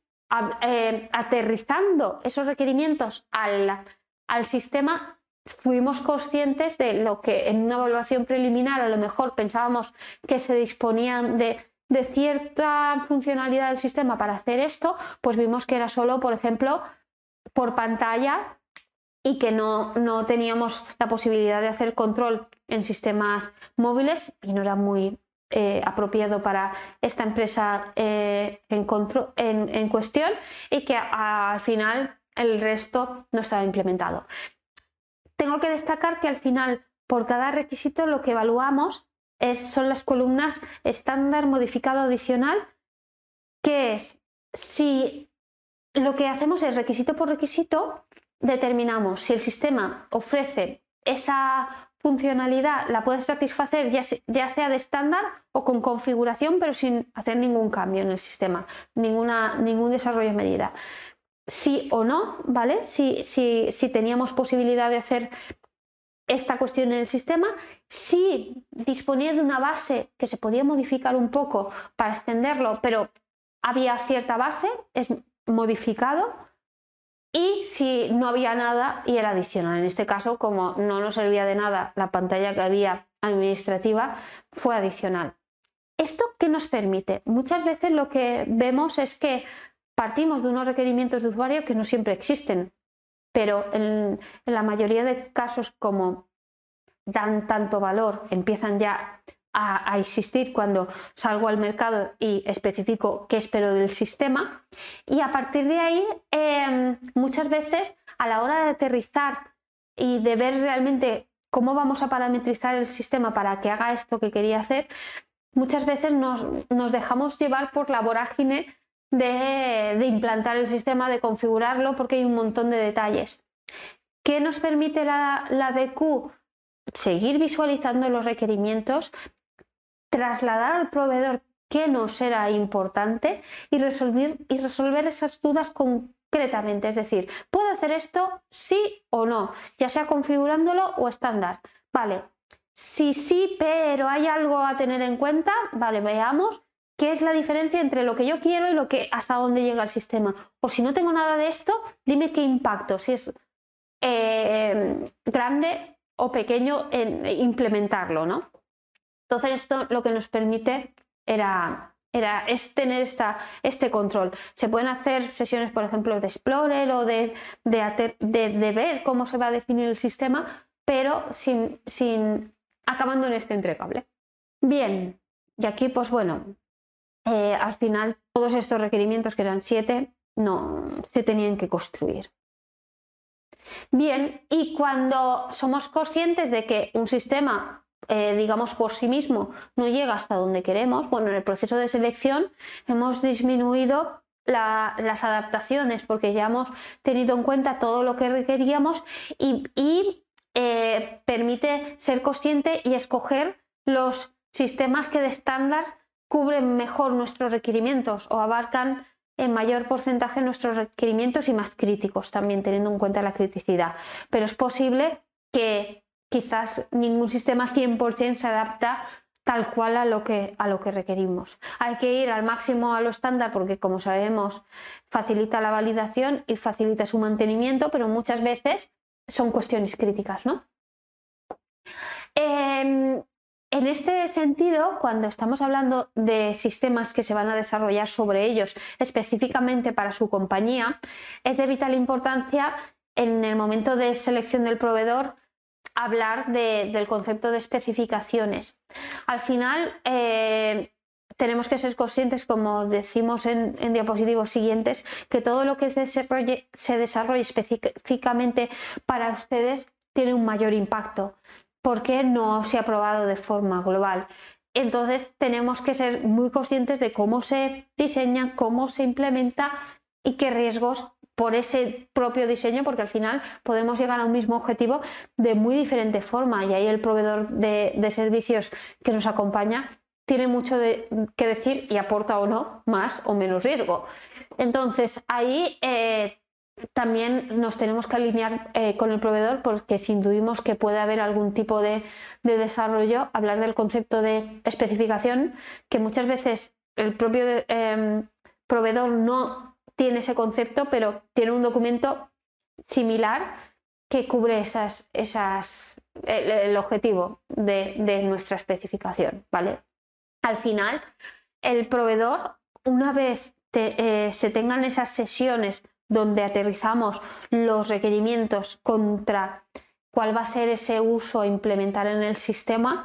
em, aterrizando esos requerimientos al, al sistema, fuimos conscientes de lo que en una evaluación preliminar a lo mejor pensábamos que se disponían de de cierta funcionalidad del sistema para hacer esto, pues vimos que era solo, por ejemplo, por pantalla y que no, no teníamos la posibilidad de hacer control en sistemas móviles y no era muy eh, apropiado para esta empresa eh, en, en, cuestión y que al final el resto no estaba implementado. Tengo que destacar que al final por cada requisito lo que evaluamos son las columnas estándar modificado adicional, que es si lo que hacemos es requisito por requisito, determinamos si el sistema ofrece esa funcionalidad, la puede satisfacer ya, sea de estándar o con configuración, pero sin hacer ningún cambio en el sistema, ningún desarrollo de medida. Sí o no, ¿vale? Si, si teníamos posibilidad de hacer esta cuestión en el sistema, si disponía de una base que se podía modificar un poco para extenderlo, pero había cierta base, es modificado, y si no había nada y era adicional. En este caso, como no nos servía de nada la pantalla que había administrativa, fue adicional. ¿Esto qué nos permite? Muchas veces lo que vemos es que partimos de unos requerimientos de usuario que no siempre existen pero en, la mayoría de casos como dan tanto valor, empiezan ya a, existir cuando salgo al mercado y especifico qué espero del sistema. Y a partir de ahí, em, muchas veces a la hora de aterrizar y de ver realmente cómo vamos a parametrizar el sistema para que haga esto que quería hacer, muchas veces nos, nos dejamos llevar por la vorágine de, implantar el sistema, de configurarlo, porque hay un montón de detalles. ¿Qué nos permite la, la DQ? Seguir visualizando los requerimientos, trasladar al proveedor qué nos era importante y resolver, y resolver esas dudas concretamente. Es decir, ¿puedo hacer esto sí o no? Ya sea configurándolo o estándar. Vale, si sí, pero hay algo a tener en cuenta, vale, veamos qué es la diferencia entre lo que yo quiero y lo que hasta dónde llega el sistema. O si no tengo nada de esto, dime qué impacto, si es eh, grande o pequeño en implementarlo, ¿no? Entonces esto lo que nos permite era, era, es tener esta, este control. Se pueden hacer sesiones, por ejemplo, de Explorer o de, de, ver cómo se va a definir el sistema, pero sin, sin acabando en este entregable. Bien, y aquí, pues bueno, eh, al final todos estos requerimientos, que eran siete, no se tenían que construir. Bien, y cuando somos conscientes de que un sistema, eh, digamos por sí mismo, no llega hasta donde queremos, bueno, en el proceso de selección hemos disminuido las adaptaciones porque ya hemos tenido en cuenta todo lo que requeríamos y, eh, permite ser consciente y escoger los sistemas que de estándar cubren mejor nuestros requerimientos o abarcan en mayor porcentaje nuestros requerimientos y más críticos también teniendo en cuenta la criticidad. Pero es posible que quizás ningún sistema 100% se adapta tal cual a lo, que, a lo que requerimos. Hay que ir al máximo a lo estándar porque, como sabemos, facilita la validación y facilita su mantenimiento, pero muchas veces son cuestiones críticas, ¿no? Em, en este sentido, cuando estamos hablando de sistemas que se van a desarrollar sobre ellos específicamente para su compañía, es de vital importancia en el momento de selección del proveedor hablar del concepto de especificaciones. Al final, eh, tenemos que ser conscientes, como decimos en, diapositivos siguientes, que todo lo que se desarrolle específicamente para ustedes tiene un mayor impacto porque no se ha probado de forma global. Entonces tenemos que ser muy conscientes de cómo se diseña, cómo se implementa y qué riesgos por ese propio diseño, porque al final podemos llegar a un mismo objetivo de muy diferente forma y ahí el proveedor de, servicios que nos acompaña tiene mucho que decir y aporta o no más o menos riesgo. Entonces ahí eh, también nos tenemos que alinear eh, con el proveedor porque si intuimos que puede haber algún tipo de, desarrollo, hablar del concepto de especificación, que muchas veces el propio em, proveedor no tiene ese concepto, pero tiene un documento similar que cubre esas, esas, el, objetivo de, nuestra especificación. ¿vale? Al final, el proveedor, una vez eh, se tengan esas sesiones donde aterrizamos los requerimientos contra cuál va a ser ese uso implementar en el sistema,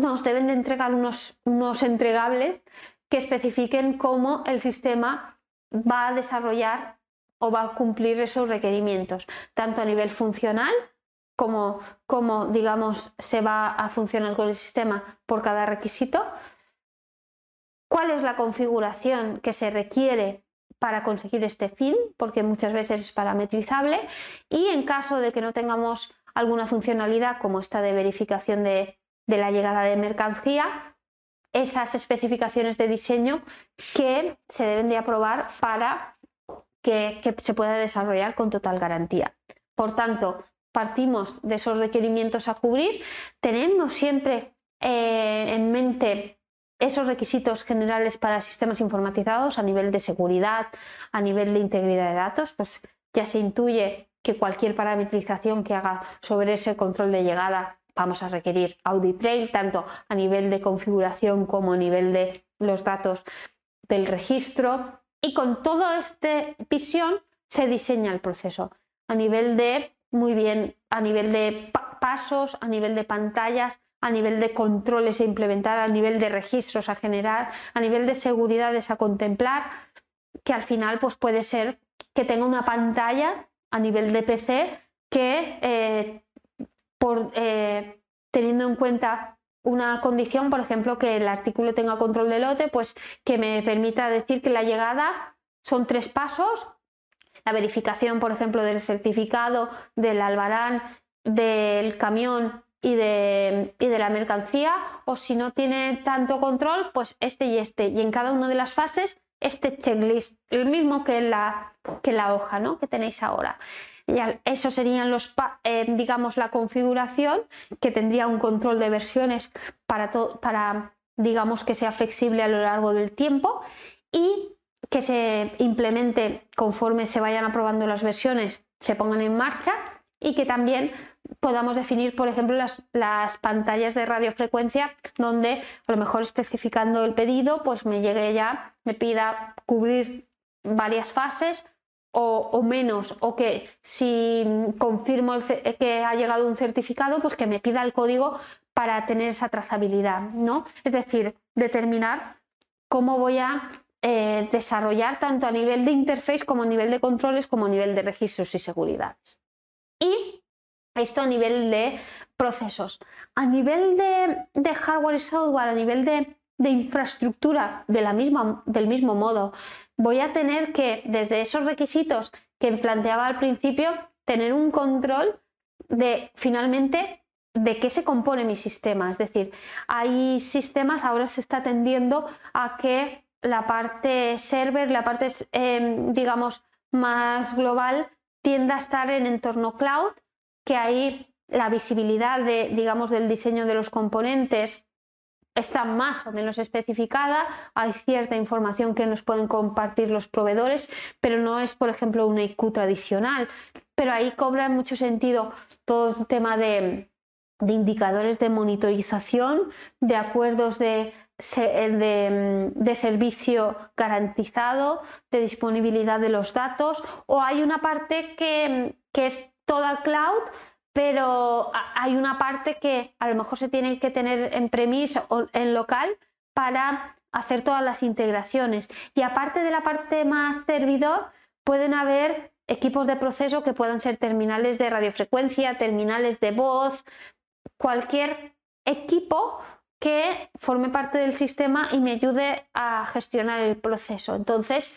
nos deben de entregar unos, unos entregables que especifiquen cómo el sistema va a desarrollar o va a cumplir esos requerimientos, tanto a nivel funcional como, como digamos, se va a funcionar con el sistema por cada requisito, cuál es la configuración que se requiere para conseguir este fin, porque muchas veces es parametrizable, y en caso de que no tengamos alguna funcionalidad como esta de verificación de, la llegada de mercancía, esas especificaciones de diseño que se deben de aprobar para que, se pueda desarrollar con total garantía. Por tanto, partimos de esos requerimientos a cubrir, tenemos siempre eh, en mente esos requisitos generales para sistemas informatizados a nivel de seguridad, a nivel de integridad de datos, pues ya se intuye que cualquier parametrización que haga sobre ese control de llegada vamos a requerir audit trail, tanto a nivel de configuración como a nivel de los datos del registro. Y con toda esta visión se diseña el proceso a nivel de, muy bien, a nivel de pasos, a nivel de pantallas, a nivel de controles a implementar, a nivel de registros a generar, a nivel de seguridades a contemplar, que al final pues puede ser que tenga una pantalla a nivel de PC que eh, por, eh, teniendo en cuenta una condición, por ejemplo, que el artículo tenga control de lote, pues que me permita decir que la llegada son tres pasos, la verificación, por ejemplo, del certificado, del albarán, del camión y de, y de, la mercancía, o si no tiene tanto control, pues este y este. Y en cada una de las fases, este checklist, el mismo que la, que la hoja ¿no? que tenéis ahora. Y eso serían los, eh, digamos, la configuración que tendría un control de versiones para, para, digamos, que sea flexible a lo largo del tiempo y que se implemente conforme se vayan aprobando las versiones, se pongan en marcha y que también podamos definir, por ejemplo, las, las, pantallas de radiofrecuencia donde a lo mejor especificando el pedido, pues me llegue ya, me pida cubrir varias fases o, menos, o que si confirmo que ha llegado un certificado, pues que me pida el código para tener esa trazabilidad, ¿no? Es decir, determinar cómo voy a eh, desarrollar tanto a nivel de interface como a nivel de controles como a nivel de registros y seguridades. Y esto a nivel de procesos. A nivel de, hardware y software, a nivel de, infraestructura, de la misma, del mismo modo, voy a tener que, desde esos requisitos que planteaba al principio, tener un control de finalmente de qué se compone mi sistema. Es decir, hay sistemas, ahora se está tendiendo a que la parte server, la parte, em, digamos, más global, tienda a estar en entorno cloud, que ahí la visibilidad de, digamos, del diseño de los componentes está más o menos especificada, hay cierta información que nos pueden compartir los proveedores, pero no es, por ejemplo, una IQ tradicional. Pero ahí cobra mucho sentido todo el tema de, de indicadores de monitorización, de acuerdos de de, servicio garantizado, de disponibilidad de los datos, o hay una parte que, que es toda cloud, pero hay una parte que a lo mejor se tiene que tener en premis o en local para hacer todas las integraciones. Y aparte de la parte más servidor, pueden haber equipos de proceso que puedan ser terminales de radiofrecuencia, terminales de voz, cualquier equipo que forme parte del sistema y me ayude a gestionar el proceso. Entonces,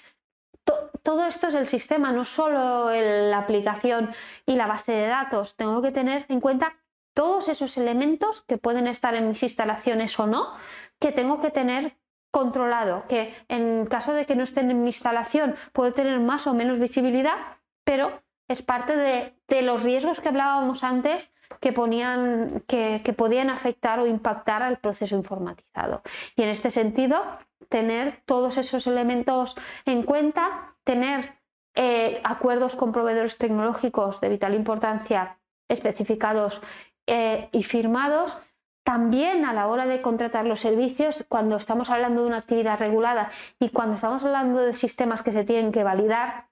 todo esto es el sistema, no solo la aplicación y la base de datos. Tengo que tener en cuenta todos esos elementos que pueden estar en mis instalaciones o no, que tengo que tener controlado, que en caso de que no estén en mi instalación puede tener más o menos visibilidad, pero es parte de, los riesgos que hablábamos antes que, ponían, que, podían afectar o impactar al proceso informatizado. Y en este sentido, tener todos esos elementos en cuenta, tener eh, acuerdos con proveedores tecnológicos de vital importancia especificados eh, y firmados. También a la hora de contratar los servicios, cuando estamos hablando de una actividad regulada y cuando estamos hablando de sistemas que se tienen que validar,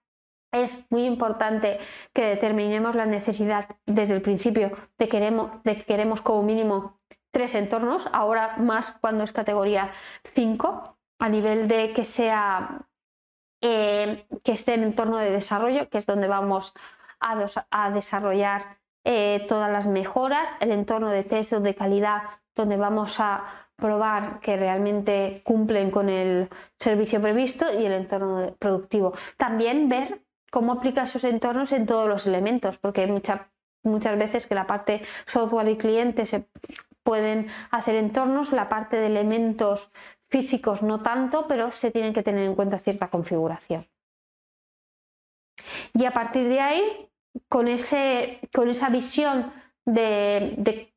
es muy importante que determinemos la necesidad desde el principio de, queremos, de que queremos como mínimo tres entornos, ahora más cuando es categoría 5, a nivel de que sea eh, que esté en entorno de desarrollo, que es donde vamos a, desarrollar eh, todas las mejoras, el entorno de test de calidad, donde vamos a probar que realmente cumplen con el servicio previsto y el entorno productivo. También ver cómo aplica esos entornos en todos los elementos, porque muchas veces que la parte software y cliente se pueden hacer entornos, la parte de elementos físicos no tanto, pero se tienen que tener en cuenta cierta configuración. Y a partir de ahí, con, ese, con esa visión de,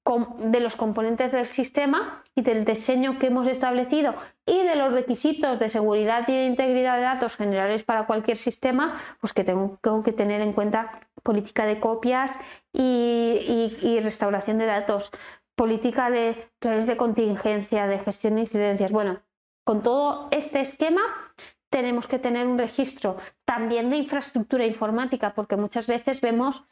los componentes del sistema y del diseño que hemos establecido y de los requisitos de seguridad y de integridad de datos generales para cualquier sistema, pues que tengo, que tener en cuenta política de copias y, restauración de datos, política de planes de contingencia, de gestión de incidencias. Bueno, con todo este esquema tenemos que tener un registro también de infraestructura informática, porque muchas veces vemos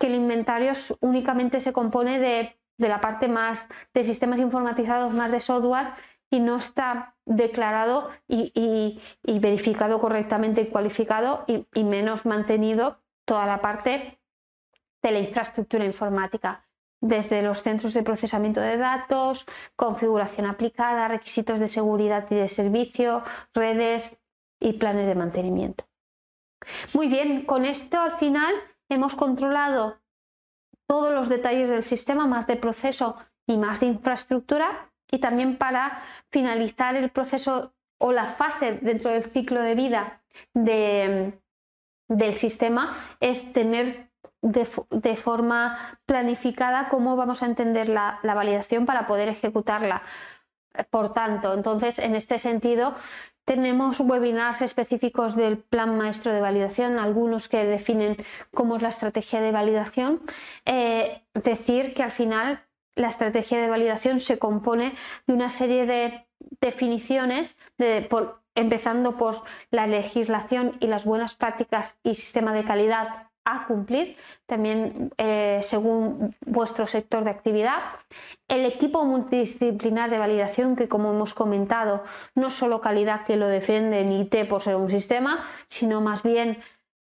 que el inventario únicamente se compone de, la parte más de sistemas informatizados, más de software, y no está declarado y, verificado correctamente y cualificado, y menos mantenido toda la parte de la infraestructura informática desde los centros de procesamiento de datos, configuración aplicada, requisitos de seguridad y de servicio, redes, y planes de mantenimiento. Muy bien, con esto al final hemos controlado todos los detalles del sistema, más de proceso y más de infraestructura, y también para finalizar el proceso o la fase dentro del ciclo de vida del sistema es tener de, forma planificada cómo vamos a entender la validación para poder ejecutarla por tanto, entonces, en este sentido, tenemos webinars específicos del plan maestro de validación, algunos que definen cómo es la estrategia de validación. Eh, decir que al final la estrategia de validación se compone de una serie de definiciones, empezando por la legislación y las buenas prácticas y sistema de calidad a cumplir, también eh, según vuestro sector de actividad. El equipo multidisciplinar de validación, que como hemos comentado, no solo calidad que lo defiende ni IT por ser un sistema, sino más bien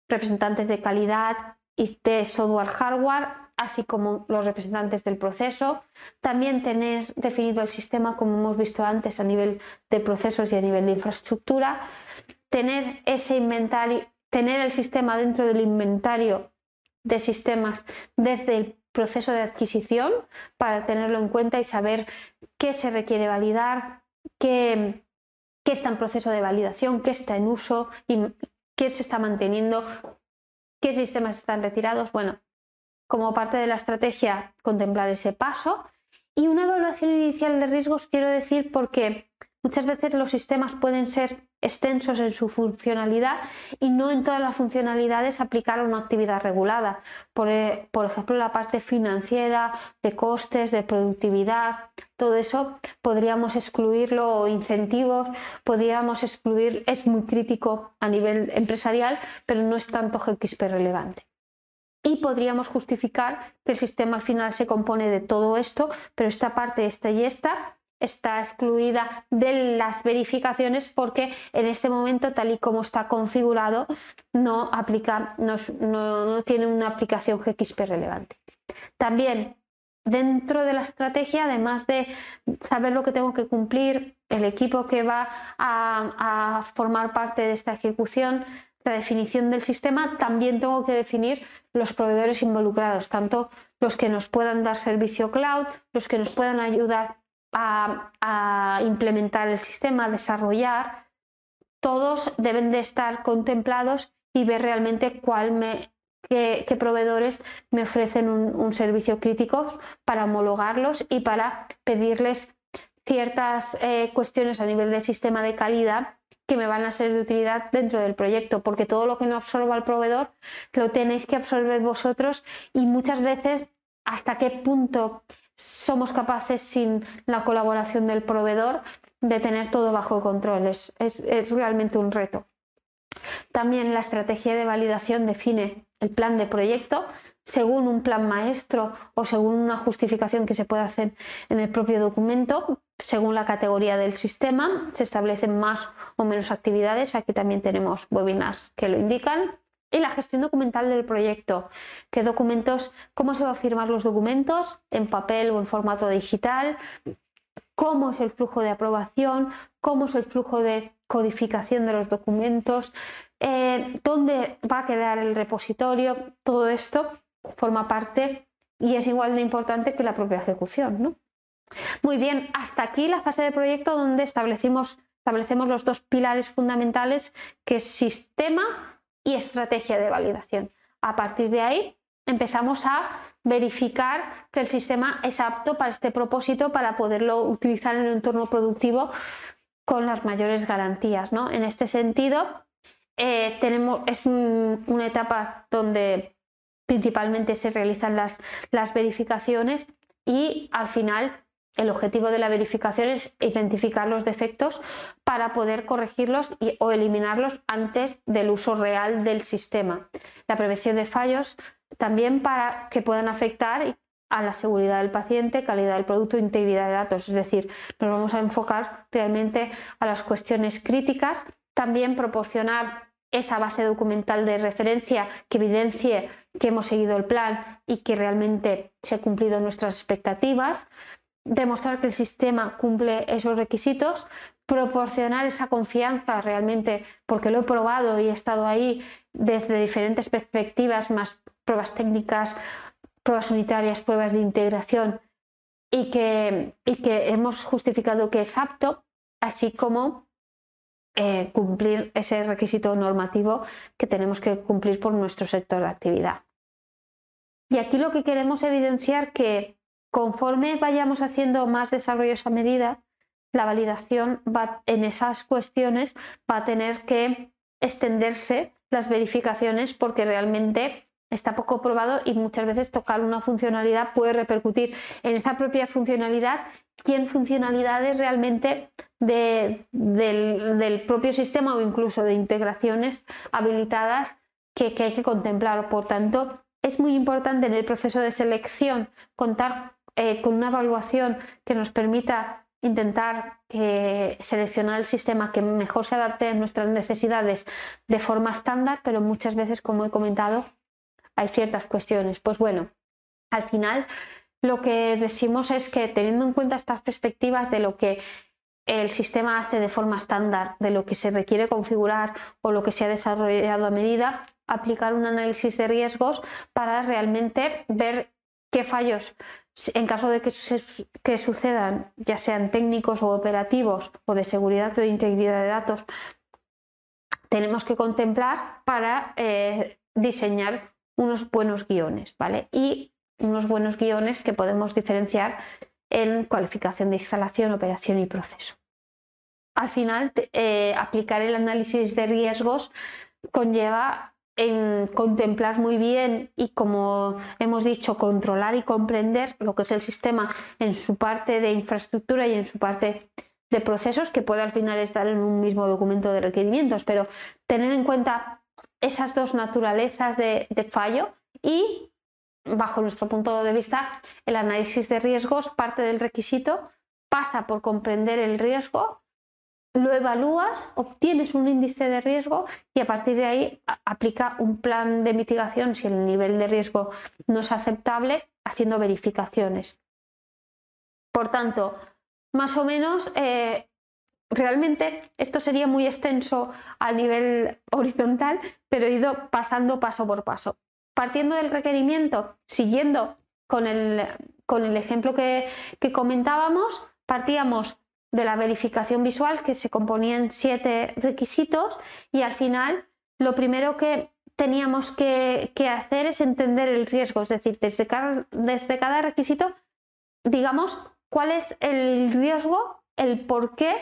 representantes de calidad, IT, software, hardware, así como los representantes del proceso. También tener definido el sistema, como hemos visto antes, a nivel de procesos y a nivel de infraestructura. Tener ese inventario, tener el sistema dentro del inventario de sistemas desde el proceso de adquisición para tenerlo en cuenta y saber qué se requiere validar, qué, está en proceso de validación, qué está en uso y qué se está manteniendo, qué sistemas están retirados. Bueno, como parte de la estrategia, contemplar ese paso. Y una evaluación inicial de riesgos quiero decir porque Muchas veces los sistemas pueden ser extensos en su funcionalidad y no en todas las funcionalidades aplicar una actividad regulada. Por, eh, por, ejemplo, la parte financiera, de costes, de productividad, todo eso podríamos excluirlo o incentivos, podríamos excluir, es muy crítico a nivel empresarial, pero no es tanto GXP relevante. Y podríamos justificar que el sistema al final se compone de todo esto, pero esta parte, esta y esta, está excluida de las verificaciones porque en este momento, tal y como está configurado, no, aplica, no, tiene una aplicación GXP relevante. También dentro de la estrategia, además de saber lo que tengo que cumplir, el equipo que va a, formar parte de esta ejecución, la definición del sistema, también tengo que definir los proveedores involucrados, tanto los que nos puedan dar servicio cloud, los que nos puedan ayudar a, implementar el sistema, a desarrollar, todos deben de estar contemplados y ver realmente cuál me, qué, proveedores me ofrecen un, servicio crítico para homologarlos y para pedirles ciertas eh, cuestiones a nivel del sistema de calidad que me van a ser de utilidad dentro del proyecto, porque todo lo que no absorba el proveedor lo tenéis que absorber vosotros y muchas veces hasta qué punto somos capaces sin la colaboración del proveedor de tener todo bajo control. Es, realmente un reto. También la estrategia de validación define el plan de proyecto según un plan maestro o según una justificación que se puede hacer en el propio documento, según la categoría del sistema, se establecen más o menos actividades. Aquí también tenemos webinars que lo indican y la gestión documental del proyecto. ¿Qué documentos, cómo se va a firmar los documentos en papel o en formato digital? ¿Cómo es el flujo de aprobación? ¿Cómo es el flujo de codificación de los documentos? Eh, ¿Dónde va a quedar el repositorio? Todo esto forma parte y es igual de importante que la propia ejecución. Muy bien, hasta aquí la fase de proyecto donde establecimos, establecemos los dos pilares fundamentales que es sistema y estrategia de validación. A partir de ahí empezamos a verificar que el sistema es apto para este propósito para poderlo utilizar en un entorno productivo con las mayores garantías. ¿no? En este sentido, eh, tenemos, es una etapa donde principalmente se realizan las, las verificaciones y al final el objetivo de la verificación es identificar los defectos para poder corregirlos o eliminarlos antes del uso real del sistema. La prevención de fallos también para que puedan afectar a la seguridad del paciente, calidad del producto, integridad de datos. Es decir, nos vamos a enfocar realmente a las cuestiones críticas. También proporcionar esa base documental de referencia que evidencie que hemos seguido el plan y que realmente se han cumplido nuestras expectativas demostrar que el sistema cumple esos requisitos, proporcionar esa confianza realmente, porque lo he probado y he estado ahí desde diferentes perspectivas, más pruebas técnicas, pruebas unitarias, pruebas de integración, y que, y que hemos justificado que es apto, así como eh, cumplir ese requisito normativo que tenemos que cumplir por nuestro sector de actividad. Y aquí lo que queremos evidenciar que Conforme vayamos haciendo más desarrollos a medida, la validación va, en esas cuestiones va a tener que extenderse las verificaciones porque realmente está poco probado y muchas veces tocar una funcionalidad puede repercutir en esa propia funcionalidad y en funcionalidades realmente del, propio sistema o incluso de integraciones habilitadas que, que hay que contemplar. Por tanto, es muy importante en el proceso de selección contar eh, con una evaluación que nos permita intentar eh, seleccionar el sistema que mejor se adapte a nuestras necesidades de forma estándar, pero muchas veces, como he comentado, hay ciertas cuestiones. Pues bueno, al final lo que decimos es que teniendo en cuenta estas perspectivas de lo que el sistema hace de forma estándar, de lo que se requiere configurar o lo que se ha desarrollado a medida, aplicar un análisis de riesgos para realmente ver qué fallos, en caso de que, sucedan, ya sean técnicos o operativos o de seguridad o de integridad de datos, tenemos que contemplar para eh, diseñar unos buenos guiones, ¿vale? Y unos buenos guiones que podemos diferenciar en cualificación de instalación, operación y proceso. Al final, eh, aplicar el análisis de riesgos conlleva en contemplar muy bien y, como hemos dicho, controlar y comprender lo que es el sistema en su parte de infraestructura y en su parte de procesos, que puede al final estar en un mismo documento de requerimientos, pero tener en cuenta esas dos naturalezas de, de fallo y, bajo nuestro punto de vista, el análisis de riesgos, parte del requisito, pasa por comprender el riesgo lo evalúas, obtienes un índice de riesgo y a partir de ahí aplica un plan de mitigación si el nivel de riesgo no es aceptable, haciendo verificaciones. Por tanto, más o menos, eh, realmente esto sería muy extenso a nivel horizontal, pero he ido pasando paso por paso. Partiendo del requerimiento, siguiendo con el, con el ejemplo que, que comentábamos, partíamos de la verificación visual que se componían siete requisitos y al final lo primero que teníamos que, hacer es entender el riesgo, es decir, desde cada, desde cada requisito, digamos, cuál es el riesgo, el por qué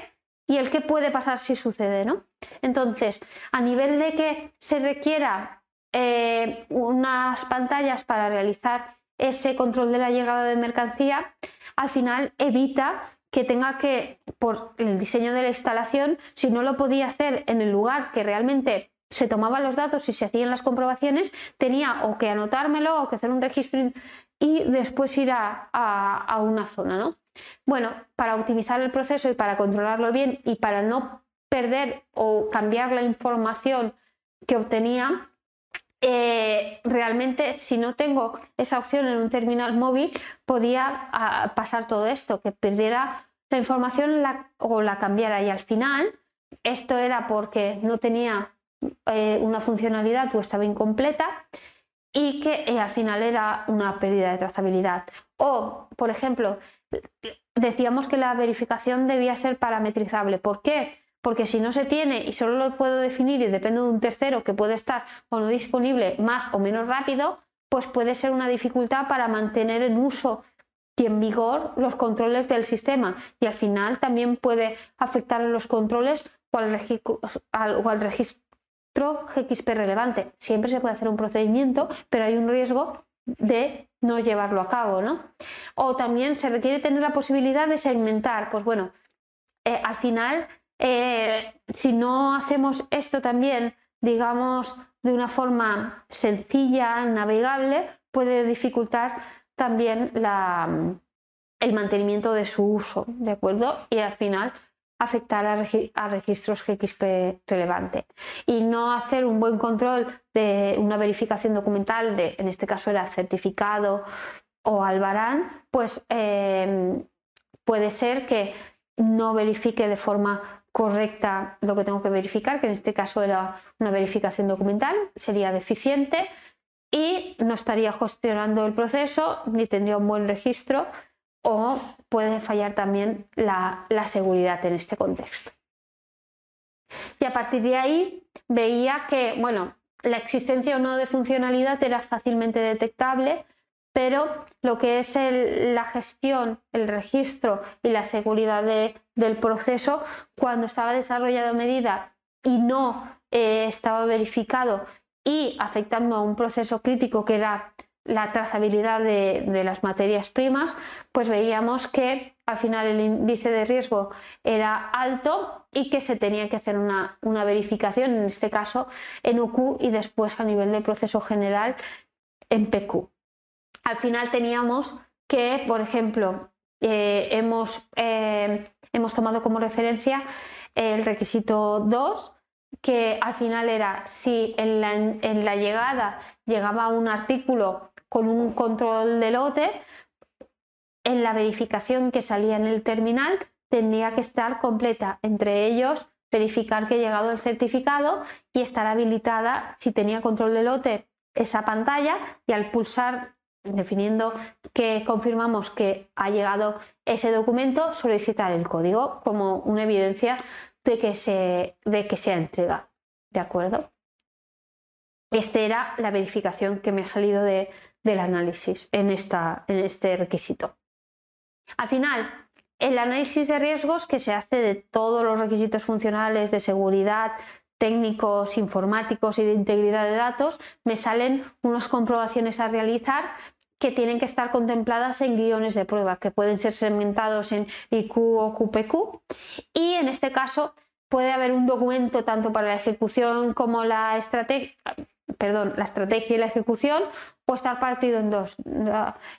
y el qué puede pasar si sucede, ¿no? Entonces, a nivel de que se requiera eh, unas pantallas para realizar ese control de la llegada de mercancía, al final evita que tenga que, por el diseño de la instalación, si no lo podía hacer en el lugar que realmente se tomaban los datos y se hacían las comprobaciones, tenía o que anotármelo o que hacer un registro y después ir a, una zona. ¿no? Bueno, para optimizar el proceso y para controlarlo bien y para no perder o cambiar la información que obtenía, eh, realmente si no tengo esa opción en un terminal móvil, podía ah, pasar todo esto, que perdiera la información o la cambiara. Y al final, esto era porque no tenía eh, una funcionalidad o estaba incompleta y que eh, al final era una pérdida de trazabilidad. O, por ejemplo, decíamos que la verificación debía ser parametrizable. ¿Por qué? Porque si no se tiene y solo lo puedo definir y dependo de un tercero que puede estar o no disponible más o menos rápido, pues puede ser una dificultad para mantener en uso y en vigor los controles del sistema y al final también puede afectar a los controles o al, registro GXP relevante. Siempre se puede hacer un procedimiento, pero hay un riesgo de no llevarlo a cabo, ¿no? O también se requiere tener la posibilidad de segmentar, pues bueno, eh, al final eh, si no hacemos esto también, digamos, de una forma sencilla, navegable, puede dificultar también el mantenimiento de su uso, ¿de acuerdo? Y al final afectar a, registros GXP relevante. Y no hacer un buen control de una verificación documental, de, en este caso era certificado o albarán, pues eh, puede ser que no verifique de forma correcta lo que tengo que verificar, que en este caso era una verificación documental, sería deficiente y no estaría gestionando el proceso ni tendría un buen registro o puede fallar también la, seguridad en este contexto. Y a partir de ahí veía que, bueno, la existencia o no de funcionalidad era fácilmente detectable pero lo que es la gestión, el registro y la seguridad del proceso, cuando estaba desarrollado medida y no eh, estaba verificado y afectando a un proceso crítico que era la trazabilidad de, las materias primas, pues veíamos que al final el índice de riesgo era alto y que se tenía que hacer una, verificación, en este caso en UQ y después a nivel de proceso general en PQ. Al final teníamos que, por ejemplo, eh, hemos, eh, hemos tomado como referencia el requisito 2, que al final era si en la, llegada llegaba un artículo con un control de lote, en la verificación que salía en el terminal tendría que estar completa. Entre ellos, verificar que ha llegado el certificado y estar habilitada, si tenía control de lote, esa pantalla y al pulsar definiendo que confirmamos que ha llegado ese documento, solicitar el código como una evidencia de que se, de que se ha entregado. ¿De acuerdo? Esta era la verificación que me ha salido de, del análisis en, esta, en este requisito. Al final, el análisis de riesgos que se hace de todos los requisitos funcionales de seguridad, técnicos, informáticos y de integridad de datos, me salen unas comprobaciones a realizar que tienen que estar contempladas en guiones de prueba, que pueden ser segmentados en IQ o QPQ. Y en este caso puede haber un documento tanto para la ejecución como la estrategia, perdón, la estrategia y la ejecución o estar partido en dos.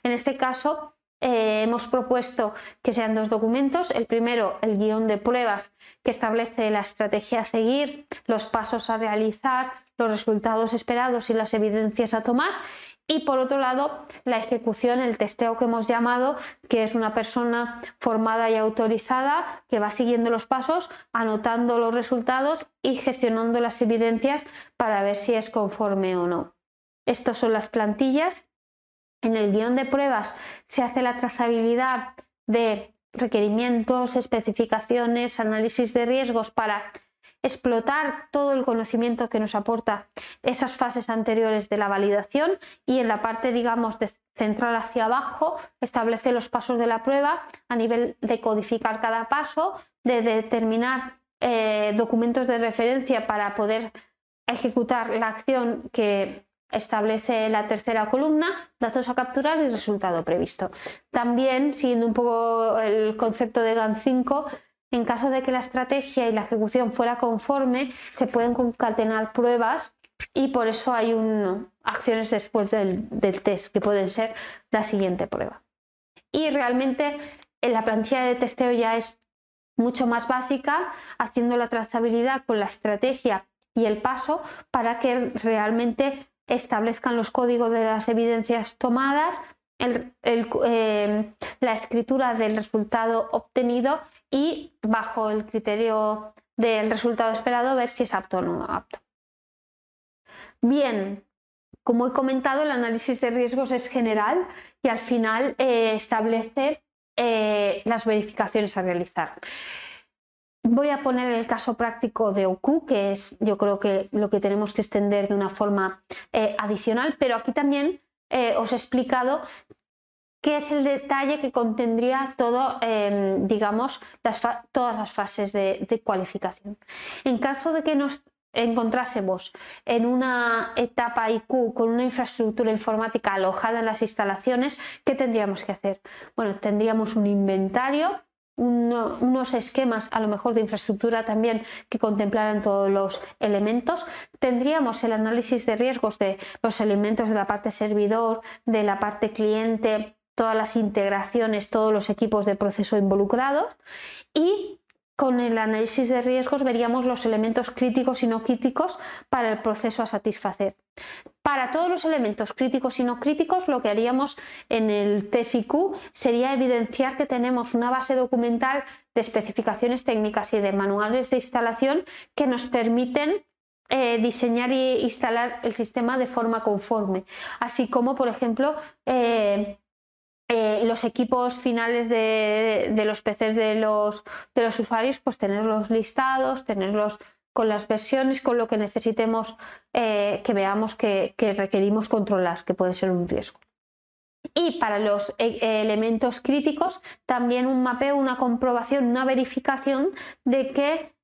En este caso, eh, hemos propuesto que sean dos documentos. El primero, el guion de pruebas que establece la estrategia a seguir, los pasos a realizar, los resultados esperados y las evidencias a tomar. Y por otro lado, la ejecución, el testeo que hemos llamado, que es una persona formada y autorizada que va siguiendo los pasos, anotando los resultados y gestionando las evidencias para ver si es conforme o no. Estas son las plantillas. En el guion de pruebas se hace la trazabilidad de requerimientos, especificaciones, análisis de riesgos para explotar todo el conocimiento que nos aporta esas fases anteriores de la validación y en la parte, digamos, de central hacia abajo, establece los pasos de la prueba a nivel de codificar cada paso, de determinar eh, documentos de referencia para poder ejecutar la acción que establece la tercera columna, datos a capturar y resultado previsto. También, siguiendo un poco el concepto de GAN 5, en caso de que la estrategia y la ejecución fuera conforme, se pueden concatenar pruebas y por eso hay acciones después del, test, que pueden ser la siguiente prueba. Y realmente en la plantilla de testeo ya es mucho más básica, haciendo la trazabilidad con la estrategia y el paso para que realmente establezcan los códigos de las evidencias tomadas, eh, la escritura del resultado obtenido y bajo el criterio del resultado esperado ver si es apto o no apto. Bien, como he comentado, el análisis de riesgos es general y al final eh, establece eh, las verificaciones a realizar. Voy a poner el caso práctico de OQ, que es yo creo que lo que tenemos que extender de una forma eh, adicional, pero aquí también os he explicado ¿Qué es el detalle que contendría todo, em, digamos, todas las fases de, cualificación. En caso de que nos encontrásemos en una etapa IQ con una infraestructura informática alojada en las instalaciones, ¿qué tendríamos que hacer? Bueno, tendríamos un inventario, unos esquemas a lo mejor de infraestructura también que contemplaran todos los elementos. Tendríamos el análisis de riesgos de los elementos de la parte servidor, de la parte cliente, todas las integraciones, todos los equipos de proceso involucrados y con el análisis de riesgos veríamos los elementos críticos y no críticos para el proceso a satisfacer. Para todos los elementos críticos y no críticos, lo que haríamos en el TSIQ sería evidenciar que tenemos una base documental de especificaciones técnicas y de manuales de instalación que nos permiten eh, diseñar e instalar el sistema de forma conforme, así como, por ejemplo, eh, eh, los equipos finales de, los PCs de los, de los usuarios, pues tenerlos listados, tenerlos con las versiones, con lo que necesitemos eh, que veamos que, requerimos controlar, que puede ser un riesgo. Y para los eh, elementos críticos, también un mapeo, una comprobación, una verificación de que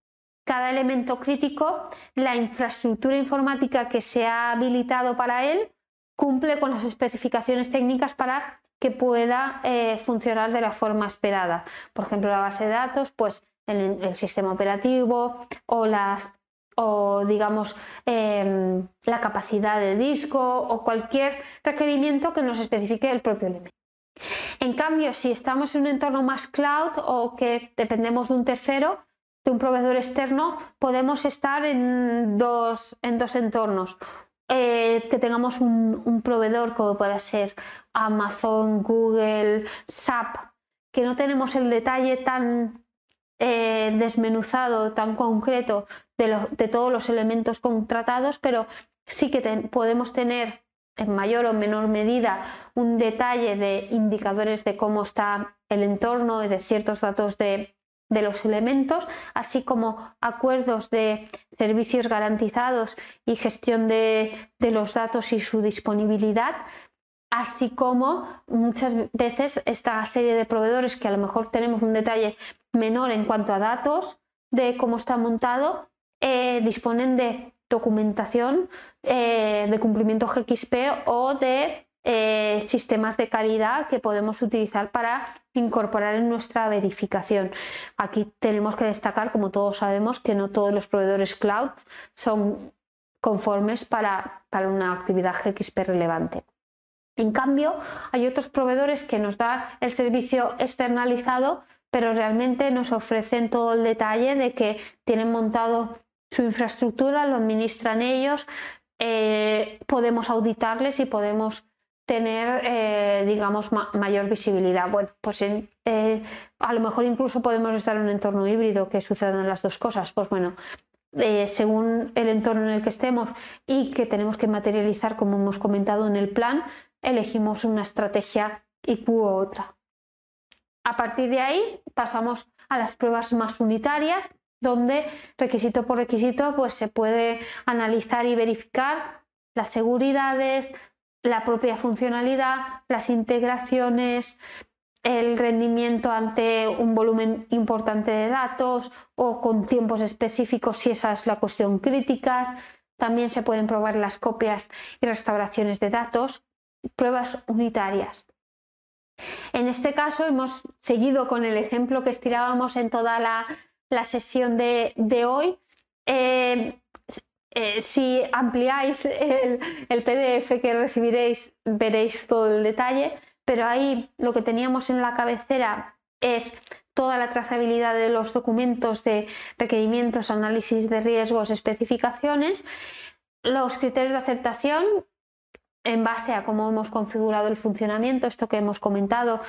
cada elemento crítico, la infraestructura informática que se ha habilitado para él, cumple con las especificaciones técnicas para que pueda eh, funcionar de la forma esperada. Por ejemplo, la base de datos, pues el, sistema operativo o las o digamos em, la capacidad de disco o cualquier requerimiento que nos especifique el propio elemento. En cambio, si estamos en un entorno más cloud o que dependemos de un tercero, de un proveedor externo, podemos estar en dos, en dos entornos. Eh, que tengamos un, proveedor como pueda ser Amazon, Google, SAP, que no tenemos el detalle tan eh, desmenuzado, tan concreto de, todos los elementos contratados, pero sí que podemos tener en mayor o menor medida un detalle de indicadores de cómo está el entorno, de ciertos datos de, los elementos, así como acuerdos de servicios garantizados y gestión de, los datos y su disponibilidad, así como muchas veces esta serie de proveedores que a lo mejor tenemos un detalle menor en cuanto a datos de cómo está montado, eh, disponen de documentación eh, de cumplimiento GXP o de eh, sistemas de calidad que podemos utilizar para incorporar en nuestra verificación. Aquí tenemos que destacar, como todos sabemos, que no todos los proveedores cloud son conformes para, para una actividad GXP relevante. En cambio, hay otros proveedores que nos dan el servicio externalizado, pero realmente nos ofrecen todo el detalle de que tienen montado su infraestructura, lo administran ellos, eh, podemos auditarles y podemos tener, eh, digamos, mayor visibilidad. Bueno, pues eh, a lo mejor incluso podemos estar en un entorno híbrido que sucedan las dos cosas. Pues bueno, según el entorno en el que estemos y que tenemos que materializar, como hemos comentado en el plan, elegimos una estrategia y u otra. A partir de ahí pasamos a las pruebas más unitarias, donde requisito por requisito pues, se puede analizar y verificar las seguridades, la propia funcionalidad, las integraciones, el rendimiento ante un volumen importante de datos o con tiempos específicos si esa es la cuestión crítica. También se pueden probar las copias y restauraciones de datos, pruebas unitarias. En este caso hemos seguido con el ejemplo que estirábamos en toda la la sesión de, hoy. Eh, eh, si ampliáis el, PDF que recibiréis, veréis todo el detalle, pero ahí lo que teníamos en la cabecera es toda la trazabilidad de los documentos de requerimientos, análisis de riesgos, especificaciones, los criterios de aceptación en base a cómo hemos configurado el funcionamiento, esto que hemos comentado,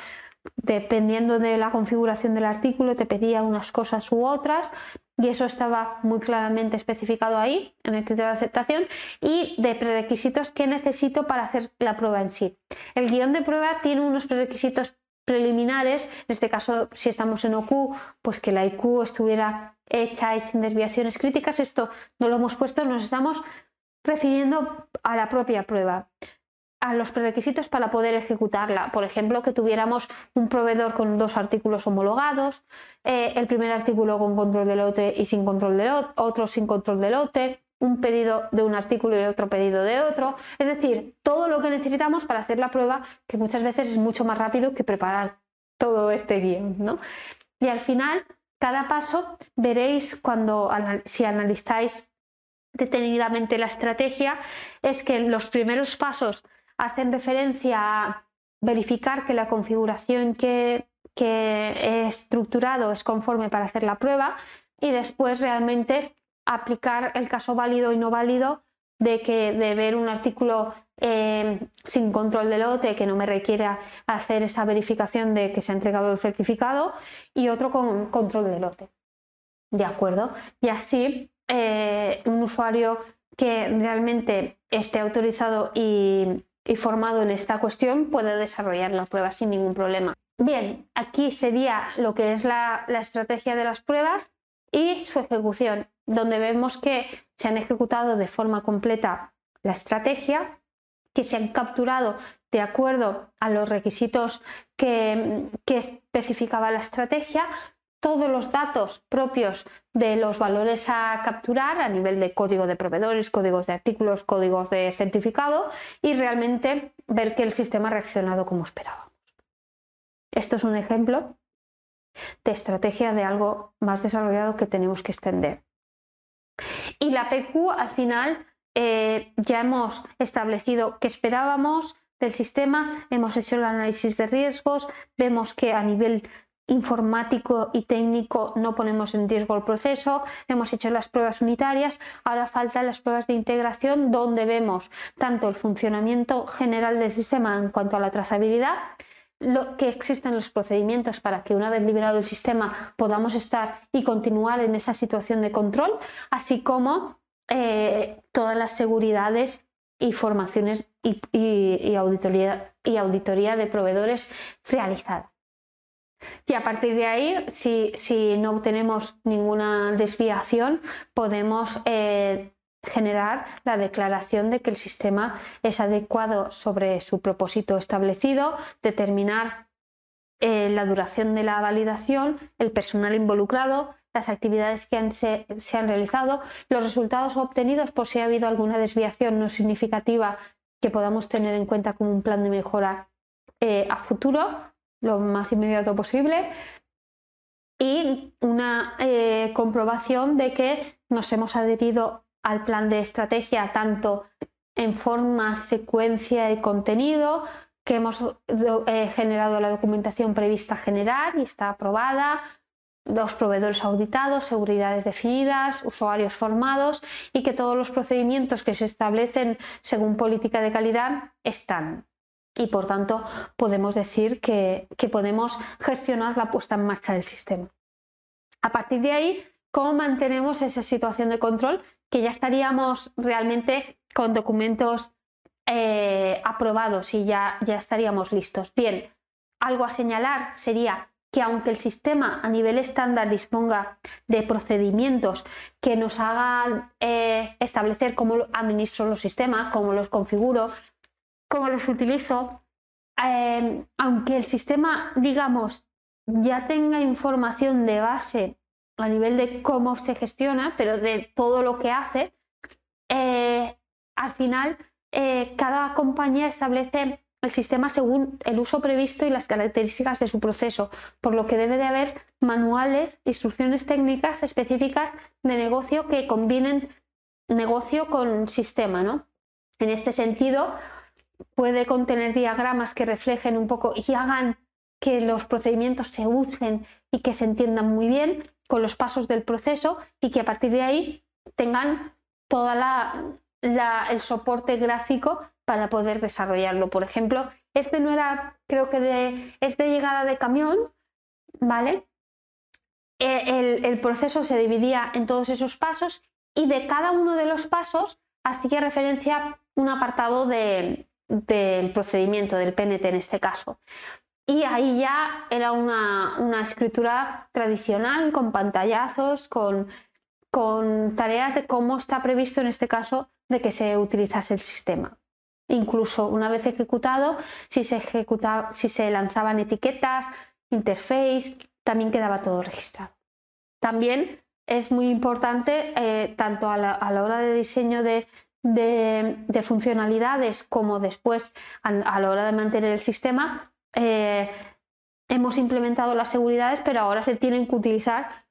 dependiendo de la configuración del artículo, te pedía unas cosas u otras y eso estaba muy claramente especificado ahí en el criterio de aceptación y de prerequisitos que necesito para hacer la prueba en sí. El guion de prueba tiene unos prerequisitos preliminares, en este caso si estamos en OQ, pues que la IQ estuviera hecha y sin desviaciones críticas, esto no lo hemos puesto, nos estamos refiriendo a la propia prueba a los prerequisitos para poder ejecutarla. Por ejemplo, que tuviéramos un proveedor con dos artículos homologados, eh, el primer artículo con control de lote y sin control de lote, otro sin control de lote, un pedido de un artículo y otro pedido de otro. Es decir, todo lo que necesitamos para hacer la prueba, que muchas veces es mucho más rápido que preparar todo este guion. ¿no? Y al final, cada paso, veréis cuando si analizáis detenidamente la estrategia, es que los primeros pasos hacen referencia a verificar que la configuración que, he estructurado es conforme para hacer la prueba y después realmente aplicar el caso válido y no válido de que de ver un artículo eh, sin control de lote que no me requiera hacer esa verificación de que se ha entregado el certificado y otro con control de lote. ¿De acuerdo? Y así eh, un usuario que realmente esté autorizado y, y formado en esta cuestión puede desarrollar la prueba sin ningún problema. Bien, aquí sería lo que es la, estrategia de las pruebas y su ejecución, donde vemos que se han ejecutado de forma completa la estrategia que se han capturado de acuerdo a los requisitos que, especificaba la estrategia, todos los datos propios de los valores a capturar a nivel de código de proveedores, códigos de artículos, códigos de certificado y realmente ver que el sistema ha reaccionado como esperábamos. Esto es un ejemplo de estrategia de algo más desarrollado que tenemos que extender. Y la PQ al final eh, ya hemos establecido que esperábamos del sistema, hemos hecho el análisis de riesgos, vemos que a nivel informático y técnico no ponemos en riesgo el proceso, hemos hecho las pruebas unitarias, ahora faltan las pruebas de integración donde vemos tanto el funcionamiento general del sistema en cuanto a la trazabilidad, lo que existen los procedimientos para que una vez liberado el sistema podamos estar y continuar en esa situación de control, así como eh, todas las seguridades y formaciones y, auditoría, y auditoría de proveedores realizada. Y a partir de ahí, si, no obtenemos ninguna desviación, podemos eh, generar la declaración de que el sistema es adecuado sobre su propósito establecido, determinar eh, la duración de la validación, el personal involucrado, las actividades que se, han realizado, los resultados obtenidos por si ha habido alguna desviación no significativa que podamos tener en cuenta como un plan de mejora eh, a futuro, lo más inmediato posible, y una eh, comprobación de que nos hemos adherido al plan de estrategia tanto en forma, secuencia y contenido, que hemos eh, generado la documentación prevista general y está aprobada, los proveedores auditados, seguridades definidas, usuarios formados y que todos los procedimientos que se establecen según política de calidad están. Y por tanto podemos decir que, que podemos gestionar la puesta en marcha del sistema. A partir de ahí, ¿cómo mantenemos esa situación de control? Que ya estaríamos realmente con documentos eh, aprobados y ya, ya estaríamos listos. Bien, algo a señalar sería que aunque el sistema a nivel estándar disponga de procedimientos que nos hagan eh, establecer cómo administro los sistemas, cómo los configuro, cómo los utilizo, eh, aunque el sistema, digamos, ya tenga información de base a nivel de cómo se gestiona, pero de todo lo que hace, eh, al final cada compañía establece el sistema según el uso previsto y las características de su proceso, por lo que debe de haber manuales, instrucciones técnicas específicas de negocio que combinen negocio con sistema. ¿no? En este sentido, puede contener diagramas que reflejen un poco y hagan que los procedimientos se usen y que se entiendan muy bien con los pasos del proceso y que a partir de ahí tengan todo el soporte gráfico para poder desarrollarlo. Por ejemplo, este no era, creo que de, es de llegada de camión, ¿vale? E, el, proceso se dividía en todos esos pasos y de cada uno de los pasos hacía referencia un apartado del procedimiento, del PNT en este caso. Y ahí ya era una, una escritura tradicional, con pantallazos, con, con tareas de cómo está previsto en este caso de que se utilizase el sistema. Incluso una vez ejecutado, si se, si se lanzaban etiquetas, interface, también quedaba todo registrado. También es muy importante, eh, tanto a la, hora de diseño de, funcionalidades como después a, la hora de mantener el sistema, eh, hemos implementado las seguridades, pero ahora se tienen que utilizar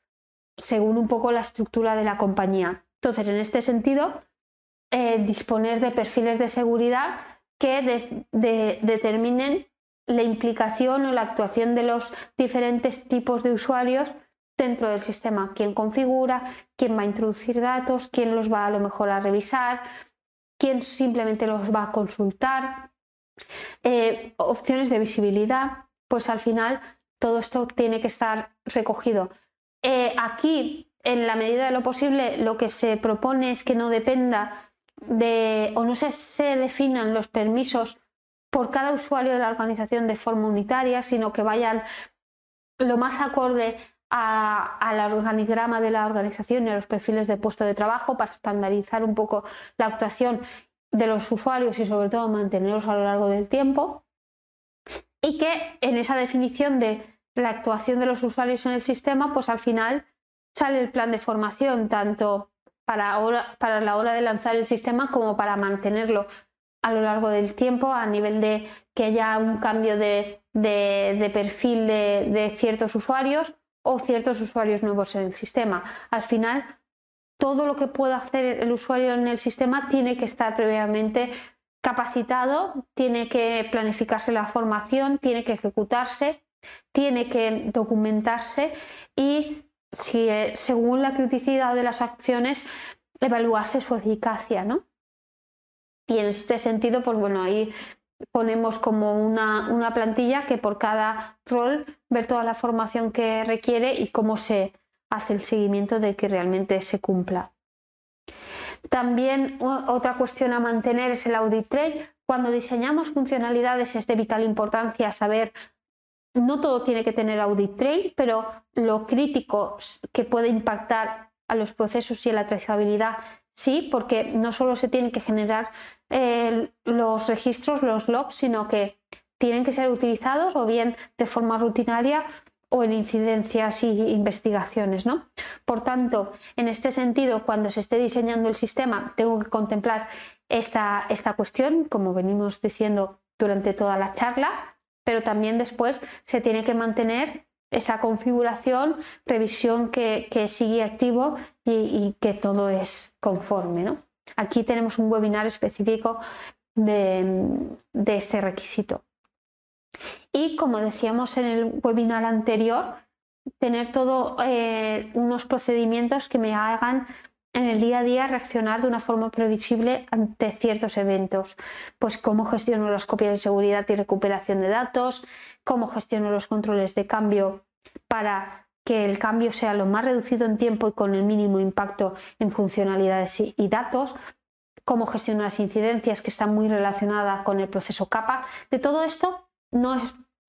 según un poco la estructura de la compañía. Entonces, en este sentido, eh, disponer de perfiles de seguridad que determinen la implicación o la actuación de los diferentes tipos de usuarios dentro del sistema. Quién configura, quién va a introducir datos, quién los va a lo mejor a revisar, quién simplemente los va a consultar. Eh, opciones de visibilidad, pues al final todo esto tiene que estar recogido. Eh, aquí, en la medida de lo posible, lo que se propone es que no dependa de, o no se, se definan los permisos por cada usuario de la organización de forma unitaria, sino que vayan lo más acorde al organigrama de la organización y a los perfiles de puesto de trabajo para estandarizar un poco la actuación de los usuarios y sobre todo mantenerlos a lo largo del tiempo. Y que en esa definición de la actuación de los usuarios en el sistema, pues al final sale el plan de formación, tanto para, para la hora de lanzar el sistema como para mantenerlo a lo largo del tiempo a nivel de que haya un cambio de, perfil de, ciertos usuarios o ciertos usuarios nuevos en el sistema. Al final, todo lo que pueda hacer el usuario en el sistema tiene que estar previamente capacitado, tiene que planificarse la formación, tiene que ejecutarse, tiene que documentarse y si, eh, según la criticidad de las acciones, evaluarse su eficacia, ¿no? Y en este sentido, pues bueno, ahí ponemos como una, plantilla que por cada rol ver toda la formación que requiere y cómo se hace el seguimiento de que realmente se cumpla. También otra cuestión a mantener es el audit trail. Cuando diseñamos funcionalidades es de vital importancia saber, no todo tiene que tener audit trail, pero lo crítico que puede impactar a los procesos y a la trazabilidad sí, porque no solo se tienen que generar eh, los registros, los logs, sino que tienen que ser utilizados o bien de forma rutinaria o en incidencias y investigaciones. ¿no? Por tanto, en este sentido, cuando se esté diseñando el sistema, tengo que contemplar esta, esta cuestión, como venimos diciendo durante toda la charla, pero también después se tiene que mantener esa configuración, revisión que, sigue activo y, y, que todo es conforme. ¿no? Aquí tenemos un webinar específico de, este requisito. Y como decíamos en el webinar anterior, tener todos eh, unos procedimientos que me hagan en el día a día reaccionar de una forma previsible ante ciertos eventos. Pues cómo gestiono las copias de seguridad y recuperación de datos, cómo gestiono los controles de cambio para que el cambio sea lo más reducido en tiempo y con el mínimo impacto en funcionalidades y datos, cómo gestionar las incidencias que están muy relacionadas con el proceso capa. De todo esto no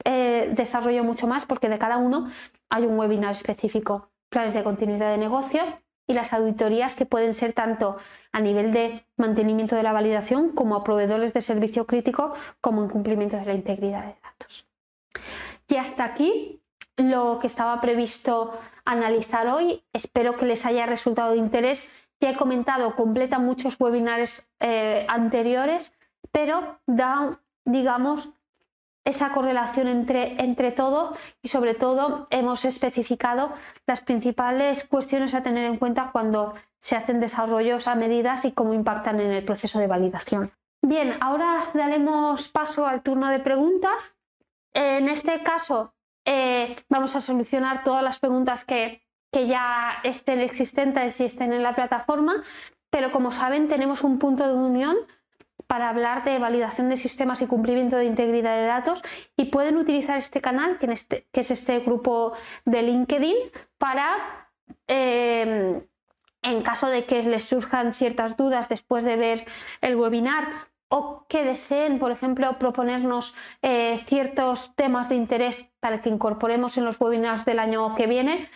eh, desarrollo mucho más porque de cada uno hay un webinar específico, planes de continuidad de negocio y las auditorías que pueden ser tanto a nivel de mantenimiento de la validación como a proveedores de servicio crítico como en cumplimiento de la integridad de datos. Y hasta aquí lo que estaba previsto analizar hoy. Espero que les haya resultado de interés. Ya he comentado, completa muchos webinars eh, anteriores, pero da, digamos, esa correlación entre, entre todo y sobre todo hemos especificado las principales cuestiones a tener en cuenta cuando se hacen desarrollos a medidas y cómo impactan en el proceso de validación. Bien, ahora daremos paso al turno de preguntas. En este caso, eh, vamos a solucionar todas las preguntas que, ya estén existentes y estén en la plataforma, pero como saben tenemos un punto de unión para hablar de validación de sistemas y cumplimiento de integridad de datos y pueden utilizar este canal, que, este, es este grupo de LinkedIn, para, eh, en caso de que les surjan ciertas dudas después de ver el webinar o que deseen, por ejemplo, proponernos eh, ciertos temas de interés para que incorporemos en los webinars del año que viene,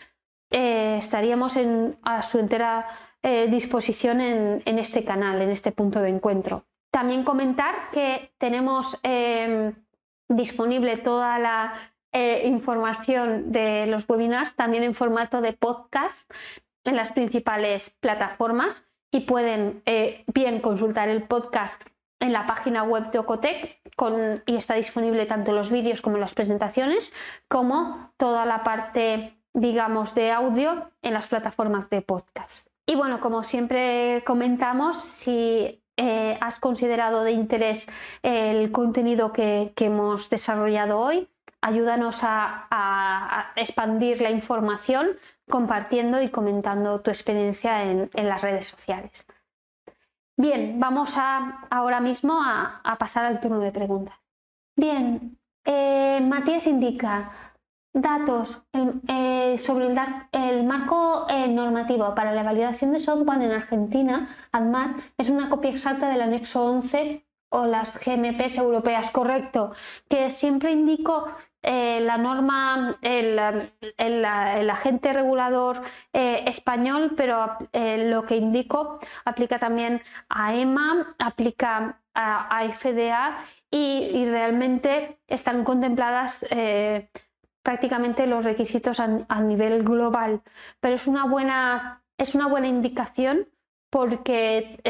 eh, estaríamos a su entera eh, disposición en, este canal, en este punto de encuentro. También comentar que tenemos em, disponible toda la información de los webinars también en formato de podcast en las principales plataformas y pueden bien consultar el podcast en la página web de Ocotec y está disponible tanto los vídeos como las presentaciones, como toda la parte, digamos, de audio en las plataformas de podcast. Y bueno, como siempre comentamos, si eh, has considerado de interés el contenido que, hemos desarrollado hoy, ayúdanos a, expandir la información compartiendo y comentando tu experiencia en las redes sociales. Bien, vamos a, ahora mismo a, pasar al turno de preguntas. Bien, eh, Matías indica datos eh, sobre el, marco eh, normativo para la validación de software en Argentina, ADMAT, es una copia exacta del anexo 11 o las GMPs europeas, correcto, que siempre indico eh, la norma, el, agente regulador eh, español, pero eh, lo que indico aplica también a EMA, aplica a, FDA y, realmente están contempladas prácticamente los requisitos a, nivel global. Pero es una buena, es una buena indicación porque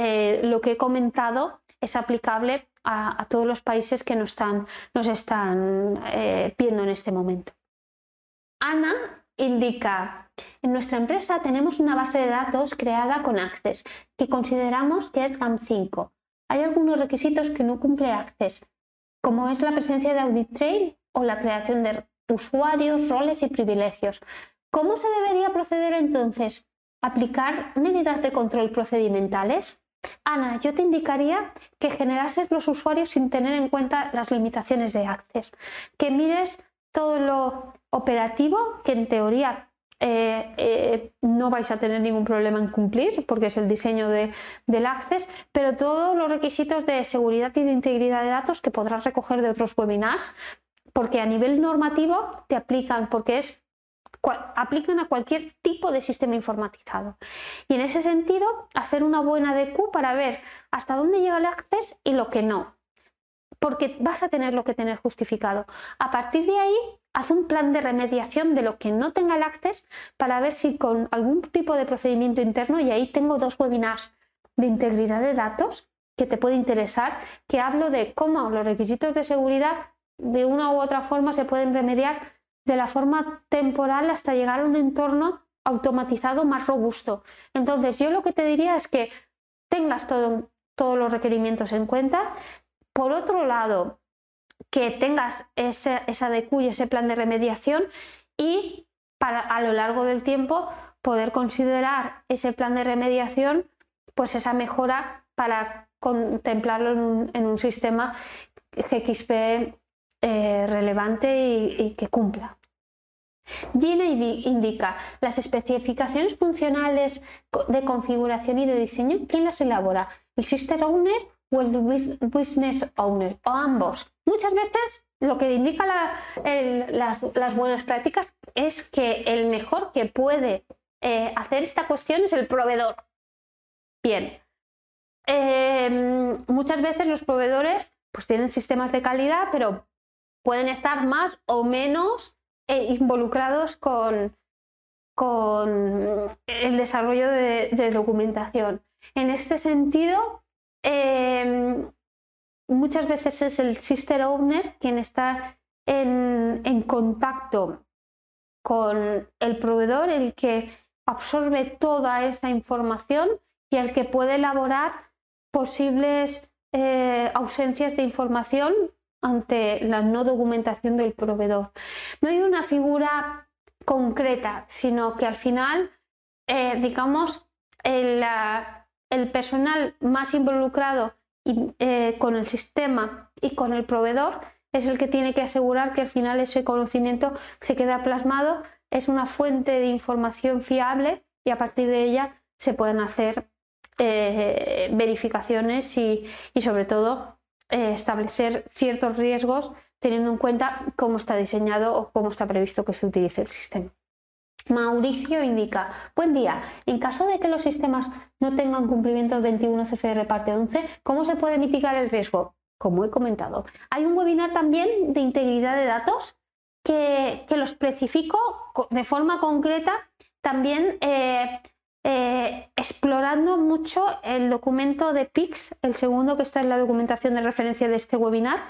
lo que he comentado es aplicable a, todos los países que nos están, nos están eh, viendo en este momento. Ana indica, en nuestra empresa tenemos una base de datos creada con Access que consideramos que es GAM5. Hay algunos requisitos que no cumple Access, como es la presencia de audit trail o la creación de usuarios, roles y privilegios. ¿Cómo se debería proceder entonces? ¿Aplicar medidas de control procedimentales? Ana, yo te indicaría que generases los usuarios sin tener en cuenta las limitaciones de Access, que mires todo lo operativo que en teoría eh, eh, no vais a tener ningún problema en cumplir porque es el diseño del Access, pero todos los requisitos de seguridad y de integridad de datos que podrás recoger de otros webinars, porque a nivel normativo te aplican, porque es aplican a cualquier tipo de sistema informatizado. Y en ese sentido, hacer una buena DQ para ver hasta dónde llega el access y lo que no. Porque vas a tener lo que tener justificado. A partir de ahí, haz un plan de remediación de lo que no tenga el access para ver si con algún tipo de procedimiento interno, y ahí tengo dos webinars de integridad de datos que te puede interesar, que hablo de cómo los requisitos de seguridad de una u otra forma se pueden remediar de la forma temporal hasta llegar a un entorno automatizado más robusto. Entonces, yo lo que te diría es que tengas todos los requerimientos en cuenta. Por otro lado, que tengas ese, esa DQ y ese plan de remediación y para a lo largo del tiempo poder considerar ese plan de remediación, pues esa mejora para contemplarlo en un, en un sistema GXP eh, relevante y, que cumpla. Gina indica las especificaciones funcionales de configuración y de diseño. ¿Quién las elabora? ¿El Sister Owner o el Business Owner? O ambos. Muchas veces lo que indica las, buenas prácticas es que el mejor que puede eh, hacer esta cuestión es el proveedor. Bien. Em, muchas veces los proveedores pues tienen sistemas de calidad, pero pueden estar más o menos eh, involucrados con, con, el desarrollo de, documentación. En este sentido, em, muchas veces es el sister owner quien está en, en contacto con el proveedor, el que absorbe toda esa información y el que puede elaborar posibles eh, ausencias de información ante la no documentación del proveedor. No hay una figura concreta, sino que al final, eh, digamos, el, personal más involucrado eh, con el sistema y con el proveedor es el que tiene que asegurar que al final ese conocimiento se queda plasmado, es una fuente de información fiable y a partir de ella se pueden hacer eh, verificaciones y, y sobre todo eh, establecer ciertos riesgos teniendo en cuenta cómo está diseñado o cómo está previsto que se utilice el sistema. Mauricio indica, buen día, en caso de que los sistemas no tengan cumplimiento del 21 CFR parte 11, ¿cómo se puede mitigar el riesgo? Como he comentado. Hay un webinar también de integridad de datos que, que lo especifico de forma concreta también eh, eh, explorando mucho el documento de PIX, el segundo que está en la documentación de referencia de este webinar.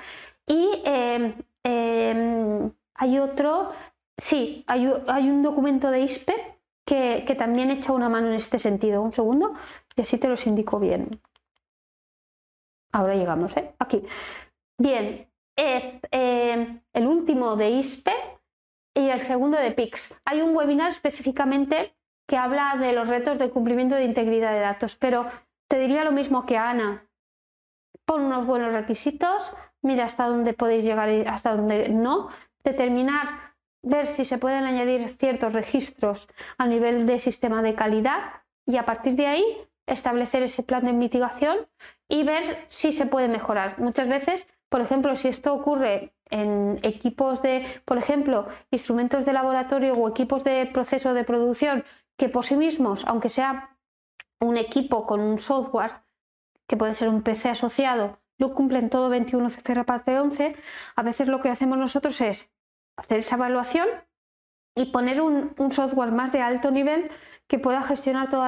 Y em, em, hay otro, sí, hay, un documento de ISPE que, también echa una mano en este sentido. Un segundo, y así te los indico bien. Ahora llegamos, ¿eh? Aquí. Bien, es em, el último de ISPE y el segundo de PIX. Hay un webinar específicamente que habla de los retos del cumplimiento de integridad de datos, pero te diría lo mismo que Ana. Pon unos buenos requisitos, mira hasta dónde podéis llegar y hasta dónde no, determinar, ver si se pueden añadir ciertos registros a nivel de sistema de calidad y a partir de ahí establecer ese plan de mitigación y ver si se puede mejorar. Muchas veces Por ejemplo, si esto ocurre en equipos de, por ejemplo, instrumentos de laboratorio o equipos de proceso de producción que por sí mismos, aunque sea un equipo con un software, que puede ser un PC asociado, no cumplen todo 21 CFR parte 11, a veces lo que hacemos nosotros es hacer esa evaluación y poner un, software más de alto nivel que pueda gestionar todo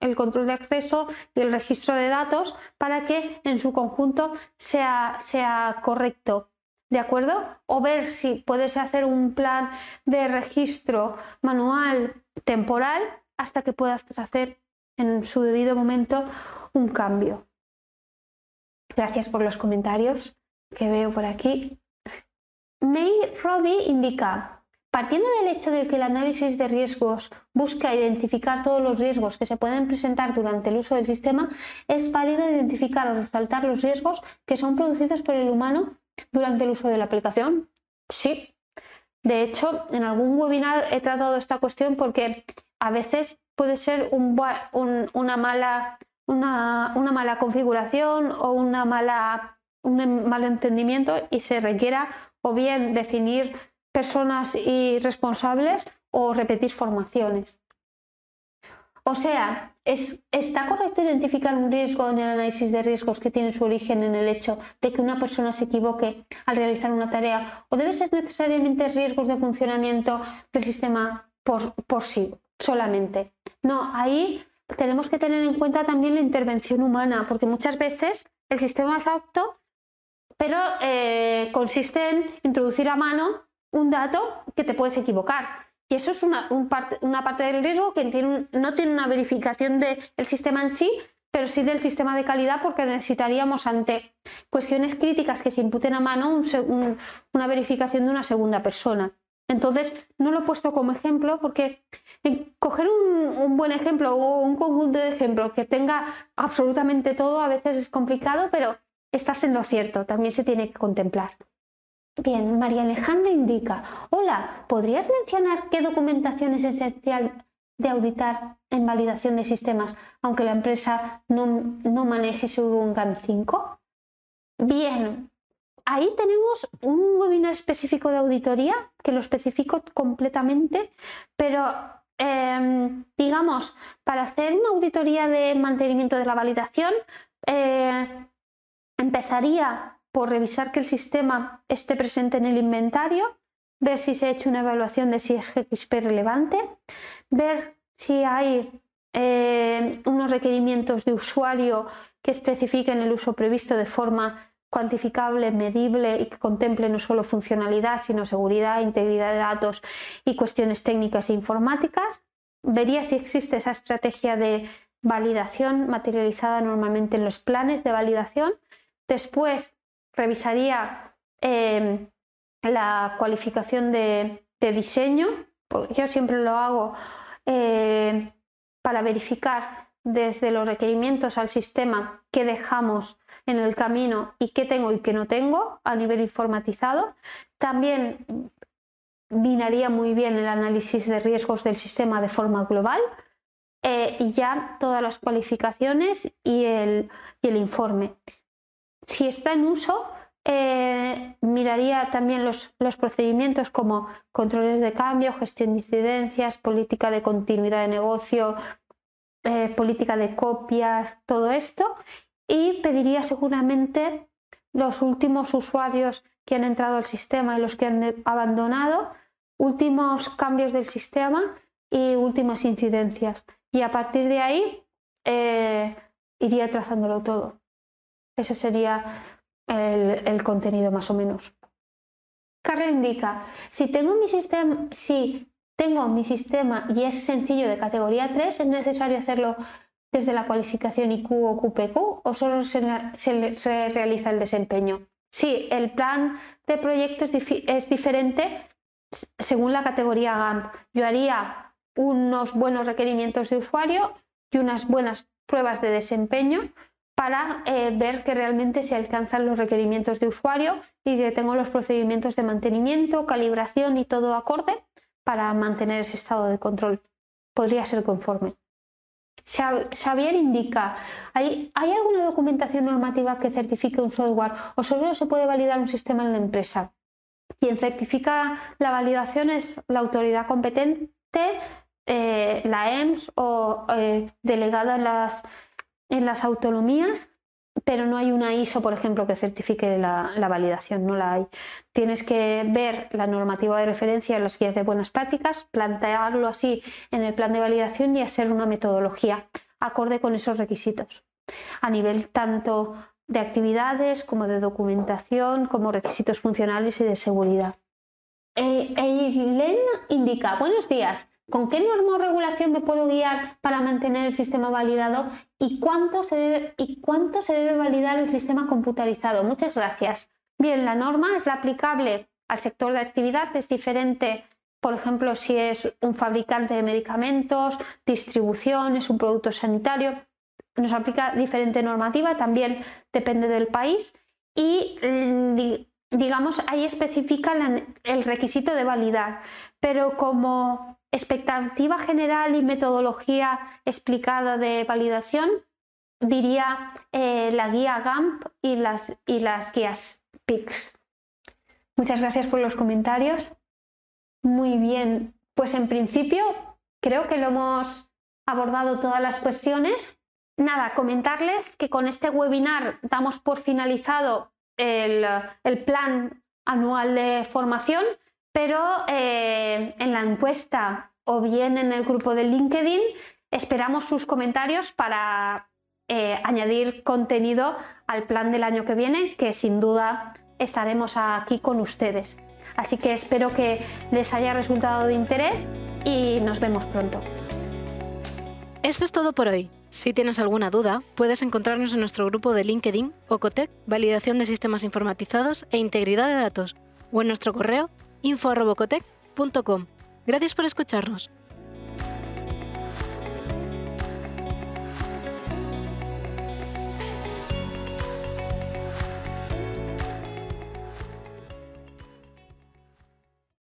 el control de acceso y el registro de datos para que en su conjunto sea, sea correcto. ¿De acuerdo? O ver si puedes hacer un plan de registro manual temporal hasta que puedas hacer en su debido momento un cambio. Gracias por los comentarios que veo por aquí. May Robbie indica, partiendo del hecho de que el análisis de riesgos busca identificar todos los riesgos que se pueden presentar durante el uso del sistema, es válido identificar o resaltar los riesgos que son producidos por el humano durante el uso de la aplicación. Sí. De hecho, en algún webinar he tratado esta cuestión porque a veces puede ser una mala una, mala configuración o una mala, un mal entendimiento y se requiera o bien definir personas y responsables o repetir formaciones. O sea, ¿es, ¿está correcto identificar un riesgo en el análisis de riesgos que tiene su origen en el hecho de que una persona se equivoque al realizar una tarea? ¿O debe ser necesariamente riesgos de funcionamiento del sistema por, por sí solamente? No, ahí tenemos que tener en cuenta también la intervención humana, porque muchas veces el sistema es apto, pero eh, consiste en introducir a mano un dato que te puedes equivocar. Y eso es una, parte, del riesgo que no tiene una verificación del sistema en sí, pero sí del sistema de calidad, porque necesitaríamos ante cuestiones críticas que se imputen a mano una verificación de una segunda persona. Entonces, no lo he puesto como ejemplo porque coger un, buen ejemplo o un conjunto de ejemplos que tenga absolutamente todo a veces es complicado, pero estás en lo cierto, también se tiene que contemplar. Bien, María Alejandra indica, hola, ¿podrías mencionar qué documentación es esencial de auditar en validación de sistemas, aunque la empresa no, no maneje su GAN 5? Bien, ahí tenemos un webinar específico de auditoría que lo especifico completamente, pero Em, digamos, para hacer una auditoría de mantenimiento de la validación, eh, empezaría por revisar que el sistema esté presente en el inventario, ver si se ha hecho una evaluación de si es GXP relevante, ver si hay eh, unos requerimientos de usuario que especifiquen el uso previsto de forma cuantificable, medible y que contemple no solo funcionalidad, sino seguridad, integridad de datos y cuestiones técnicas e informáticas. Vería si existe esa estrategia de validación materializada normalmente en los planes de validación. Después revisaría em, la cualificación de, diseño. Yo siempre lo hago eh, para verificar desde los requerimientos al sistema que dejamos en el camino y qué tengo y qué no tengo a nivel informatizado. También vinaría muy bien el análisis de riesgos del sistema de forma global eh, y ya todas las cualificaciones y el, informe. Si está en uso, eh, miraría también los, procedimientos como controles de cambio, gestión de incidencias, política de continuidad de negocio, eh, política de copias, todo esto y pediría seguramente los últimos usuarios que han entrado al sistema y los que han abandonado, últimos cambios del sistema y últimas incidencias. Y a partir de ahí eh, iría trazándolo todo. Ese sería el, contenido más o menos. Carla indica, si tengo mi sistema, si tengo mi sistema y es sencillo de categoría 3, es necesario hacerlo desde la cualificación IQ o QPQ o solo se, realiza el desempeño? Sí, el plan de proyecto es, diferente según la categoría GAMP. Yo haría unos buenos requerimientos de usuario y unas buenas pruebas de desempeño para eh, ver que realmente se alcanzan los requerimientos de usuario y que tengo los procedimientos de mantenimiento, calibración y todo acorde para mantener ese estado de control. Podría ser conforme. Xavier indica, ¿hay, ¿hay alguna documentación normativa que certifique un software o solo se puede validar un sistema en la empresa? Quien certifica la validación es la autoridad competente, eh, la EMS o eh, delegada en las, en las autonomías pero no hay una ISO, por ejemplo, que certifique la, validación, no la hay. Tienes que ver la normativa de referencia, las guías de buenas prácticas, plantearlo así en el plan de validación y hacer una metodología acorde con esos requisitos, a nivel tanto de actividades como de documentación, como requisitos funcionales y de seguridad. Eh, Eileen indica, buenos días, ¿Con qué norma o regulación me puedo guiar para mantener el sistema validado? ¿Y cuánto se debe, y cuánto se debe validar el sistema computarizado? Muchas gracias. Bien, la norma es la aplicable al sector de actividad, es diferente, por ejemplo, si es un fabricante de medicamentos, distribución, es un producto sanitario, nos aplica diferente normativa, también depende del país y mm, digamos ahí especifica el requisito de validar, pero como expectativa general y metodología explicada de validación, diría eh, la guía GAMP y las, y las guías PICS. Muchas gracias por los comentarios. Muy bien, pues en principio creo que lo hemos abordado todas las cuestiones. Nada, comentarles que con este webinar damos por finalizado el, el plan anual de formación pero eh, en la encuesta o bien en el grupo de LinkedIn esperamos sus comentarios para eh, añadir contenido al plan del año que viene, que sin duda estaremos aquí con ustedes. Así que espero que les haya resultado de interés y nos vemos pronto. Esto es todo por hoy. Si tienes alguna duda, puedes encontrarnos en nuestro grupo de LinkedIn, Ocotec, Validación de Sistemas Informatizados e Integridad de Datos, o en nuestro correo info.robocotec.com. Gracias por escucharnos.